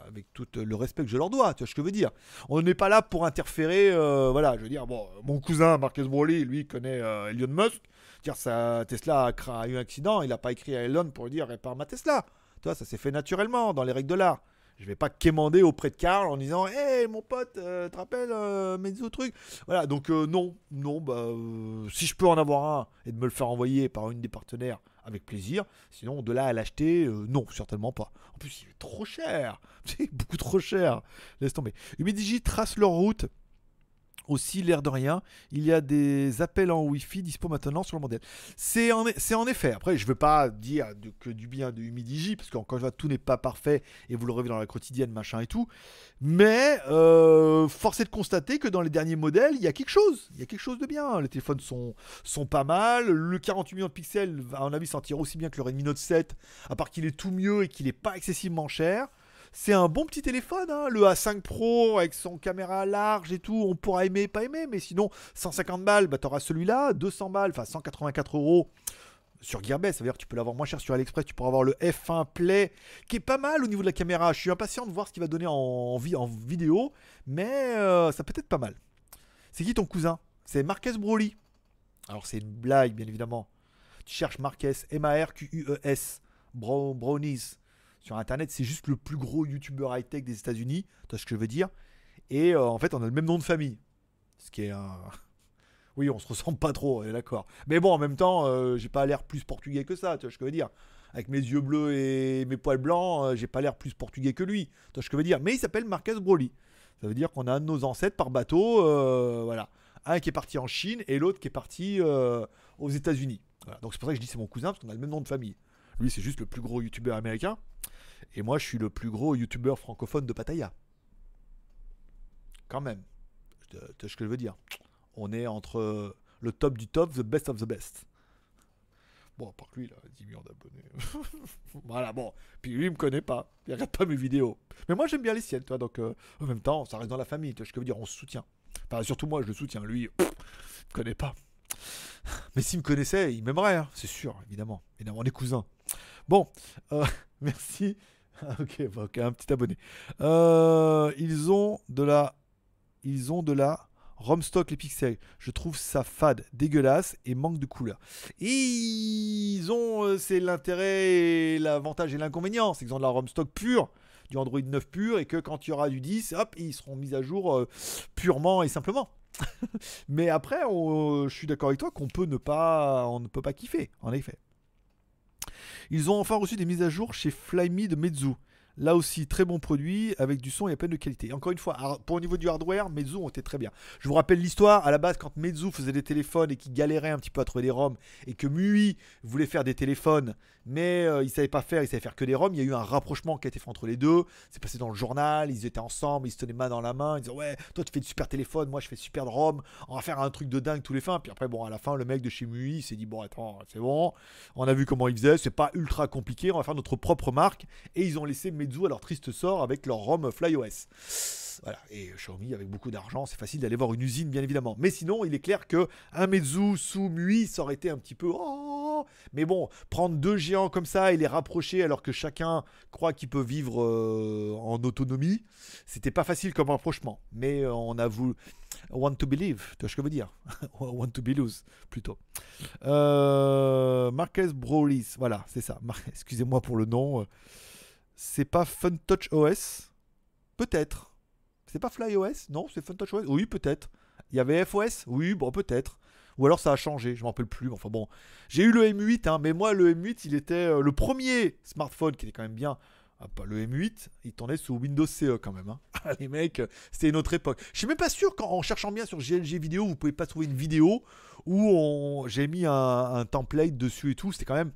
avec tout le respect que je leur dois, tu vois ce que je veux dire. On n'est pas là pour interférer, euh, voilà, je veux dire, bon, mon cousin Marcus Broly, lui, connaît euh, Elon Musk. Dire, Tesla a, eu un accident, il n'a pas écrit à Elon pour lui dire, répare ma Tesla. Tu vois, ça s'est fait naturellement dans les règles de l'art. Je vais pas quémander auprès de Karl en disant Hé mon pote, euh, te rappelles euh, mes autres trucs? Voilà, donc euh, non, non, bah, si je peux en avoir un et de me le faire envoyer par une des partenaires, avec plaisir. Sinon, de là à l'acheter, non, certainement pas. En plus, il est trop cher. (laughs) C'est beaucoup trop cher. Laisse tomber. Humidigi trace leur route aussi, l'air de rien, il y a des appels en Wi-Fi dispo maintenant sur le modèle. C'est en, en effet. Après, je ne veux pas dire que du bien de Humidigi, parce qu'encore une fois, tout n'est pas parfait et vous le reverrez dans la quotidienne, machin et tout. Mais euh, force est de constater que dans les derniers modèles, il y a quelque chose. Il y a quelque chose de bien. Les téléphones sont, sont pas mal. Le 48 millions de pixels, à mon avis, s'en tire aussi bien que le Redmi Note 7, à part qu'il est tout mieux et qu'il n'est pas excessivement cher. C'est un bon petit téléphone, hein, le A5 Pro avec son caméra large et tout. On pourra aimer, pas aimer, mais sinon 150 balles, bah t'auras celui-là, 200 balles, enfin 184 euros sur Gearbest, ça veut dire que tu peux l'avoir moins cher sur AliExpress, tu pourras avoir le F1 Play qui est pas mal au niveau de la caméra. Je suis impatient de voir ce qu'il va donner en, en vidéo, mais euh, ça peut être pas mal. C'est qui ton cousin? C'est Marques Broly. Alors c'est une blague bien évidemment. Tu cherches Marques, M-A-R-Q-U-E-S, Brownies sur Internet, c'est juste le plus gros YouTuber high-tech des États-Unis. Tu ce que je veux dire Et euh, en fait, on a le même nom de famille. Ce qui est un. (laughs) Oui, on se ressemble pas trop, d'accord. Mais bon, en même temps, euh, j'ai pas l'air plus portugais que ça, tu vois ce que je veux dire Avec mes yeux bleus et mes poils blancs, euh, j'ai pas l'air plus portugais que lui, tu vois ce que je veux dire Mais il s'appelle Marquez Broly. Ça veut dire qu'on a un nos ancêtres par bateau, voilà. Un qui est parti en Chine et l'autre qui est parti aux États-Unis. Donc c'est pour ça que je dis c'est mon cousin, parce qu'on a le même nom de famille. Lui, c'est juste le plus gros youtubeur américain. Et moi, je suis le plus gros youtubeur francophone de Pattaya. Quand même. Tu sais ce que je veux dire? On est entre le top du top, the best of the best. Bon, par lui, il a 10 millions d'abonnés. (laughs) voilà, bon. Puis lui, il me connaît pas. Il regarde pas mes vidéos. Mais moi, j'aime bien les siennes, toi. Donc, euh, en même temps, ça reste dans la famille. Tu vois ce que je veux dire On se soutient. Enfin, surtout moi, je le soutiens. Lui, il me connaît pas. Mais s'il me connaissait, il m'aimerait, hein. c'est sûr, évidemment. Évidemment, on est cousins. Bon, euh, (laughs) merci. (laughs) ok, un petit abonné. Euh, ils ont de la, ils ont de la Romstock les pixels. Je trouve ça fade, dégueulasse et manque de couleur. ils ont, euh, c'est l'intérêt, l'avantage et l'inconvénient, c'est qu'ils ont de la Romstock pure du Android 9 pur et que quand il y aura du 10, hop, ils seront mis à jour euh, purement et simplement. (laughs) Mais après, je suis d'accord avec toi qu'on peut ne pas, on ne peut pas kiffer, en effet. Ils ont enfin reçu des mises à jour chez Flyme de Meizu. Là aussi, très bon produit avec du son et à peine de qualité. Encore une fois, pour au niveau du hardware, Meizu ont été très bien. Je vous rappelle l'histoire. À la base, quand Meizu faisait des téléphones et qui galérait un petit peu à trouver des ROM et que MUI voulait faire des téléphones, mais euh, ils ne savaient pas faire, ils savaient faire que des ROM, il y a eu un rapprochement qui a été fait entre les deux. C'est passé dans le journal, ils étaient ensemble, ils se tenaient main dans la main. Ils disaient Ouais, toi tu fais de super téléphones, moi je fais super de ROM, on va faire un truc de dingue tous les fins. Puis après, bon, à la fin, le mec de chez MUI s'est dit Bon, attends, c'est bon, on a vu comment ils faisaient, c'est pas ultra compliqué, on va faire notre propre marque. Et ils ont laissé Meizu à leur triste sort avec leur ROM FlyOS. Voilà. Et Xiaomi, avec beaucoup d'argent, c'est facile d'aller voir une usine, bien évidemment. Mais sinon, il est clair que un Meizu sous MUI, ça aurait été un petit peu. Oh Mais bon, prendre deux géants comme ça et les rapprocher alors que chacun croit qu'il peut vivre euh, en autonomie, c'était pas facile comme rapprochement. Mais euh, on a voulu. Want to believe, tu vois ce que je veux dire? (laughs) Want to be plutôt. Euh, Marquez Brolis, voilà, c'est ça. Excusez-moi pour le nom. C'est pas FunTouch OS Peut-être. C'est pas FlyOS Non, c'est FunTouch OS Oui, peut-être. Il y avait FOS Oui, bon, peut-être. Ou alors ça a changé, je m'en rappelle plus. Enfin bon, j'ai eu le M8, hein, mais moi le M8, il était euh, le premier smartphone qui était quand même bien. Ah, le M8, il tournait sous Windows CE quand même. Hein. (laughs) Ah, les mecs, c'était une autre époque. Je suis même pas sûr qu'en cherchant bien sur GLG vidéo, vous pouvez pas trouver une vidéo où j'ai mis un, un, template dessus et tout. C'était quand même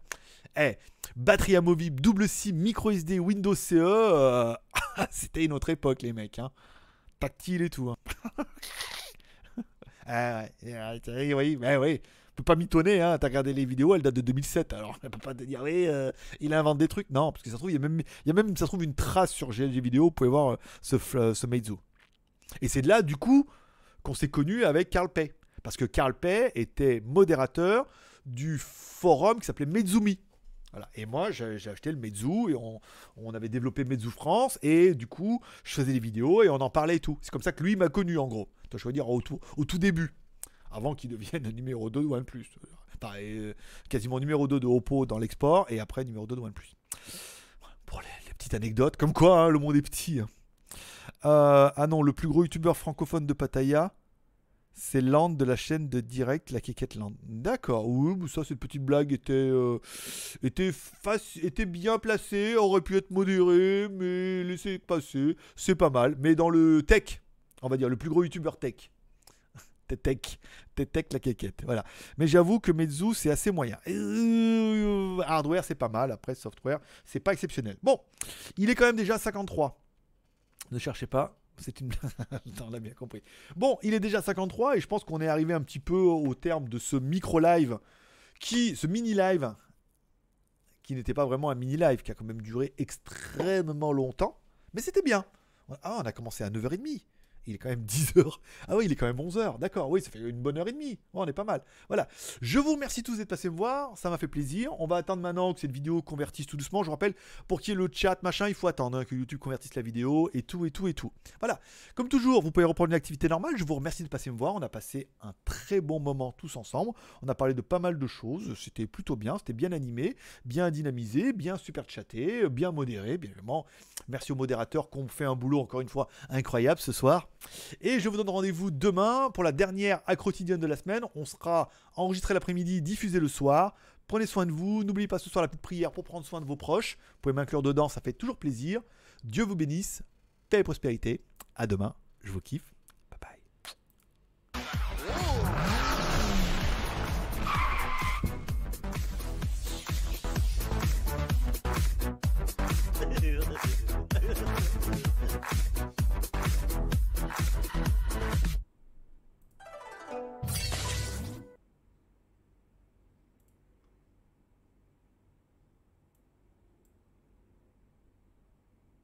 eh, batterie amovible, double SIM, micro SD, Windows CE, euh, (laughs) c'était une autre époque, les mecs. Hein. Tactile et tout. Hein. (laughs) ah, ouais, oui, bah, oui. peut pas m'étonner, hein. t'as regardé les vidéos, elles datent de 2007, alors elle peut pas te dire, oui, euh, il invente des trucs. Non, parce que ça se trouve, il y a même, il y a même ça trouve, une trace sur GLG vidéo, vous pouvez voir euh, ce, ce Meizu. Et c'est de là, du coup, qu'on s'est connu avec Carl Pay. Parce que Carl Pay était modérateur du forum qui s'appelait Et moi, j'ai acheté le Meizu et on, avait développé Meizu France et du coup, je faisais des vidéos et on en parlait et tout. C'est comme ça que lui m'a connu en gros. Je veux dire au tout, au tout début, avant qu'il devienne (laughs) numéro 2 de OnePlus. Enfin, euh, quasiment numéro 2 de Oppo dans l'export et après numéro 2 de OnePlus. Pour les, petites anecdotes, comme quoi hein, le monde est petit. Hein. Euh, ah non, le plus gros youtubeur francophone de Pattaya, c'est Land de la chaîne de direct La Quéquette Land. D'accord, oui, ça, cette petite blague était, euh, était, bien placée, aurait pu être modérée, mais laissez passer, c'est pas mal. Mais dans le tech, on va dire, le plus gros youtubeur tech. (laughs) Tétec, Tétec la quéquette. Voilà. Mais j'avoue que Meizu, c'est assez moyen. Euh, hardware, c'est pas mal. Après, software, c'est pas exceptionnel. Bon, il est quand même déjà 53. Ne cherchez pas. C'est une. (laughs) on l'a bien compris. Bon, il est déjà 53 et je pense qu'on est arrivé un petit peu au terme de ce micro-live, qui, ce mini-live, qui n'était pas vraiment un mini-live, qui a quand même duré extrêmement longtemps. Mais c'était bien. Ah, on a commencé à 9h30 il est quand même (laughs) 10 heures. Ah oui, il est quand même 11 heures. D'accord, oui, ça fait une bonne heure et demie. on est pas mal. Voilà. Je vous remercie tous d'être passés me voir. Ça m'a fait plaisir. On va attendre maintenant que cette vidéo convertisse tout doucement. Je vous rappelle, pour qu'il y ait le chat, machin, il faut attendre hein, que YouTube convertisse la vidéo et tout, et tout, et tout. Voilà. Comme toujours, vous pouvez reprendre une activité normale. Je vous remercie de passer me voir. On a passé un très bon moment tous ensemble. On a parlé de pas mal de choses. C'était plutôt bien. C'était bien animé, bien dynamisé, bien super chaté, bien modéré. Bien évidemment, merci aux modérateurs qui ont fait un boulot, encore une fois, incroyable ce soir. Et je vous donne rendez-vous demain pour la dernière quotidienne de la semaine. On sera enregistré l'après-midi, diffusé le soir. Prenez soin de vous. N'oubliez pas ce soir la petite prière pour prendre soin de vos proches. Vous pouvez m'inclure dedans, ça fait toujours plaisir. Dieu vous bénisse. Paix et prospérité. À demain. Je vous kiffe.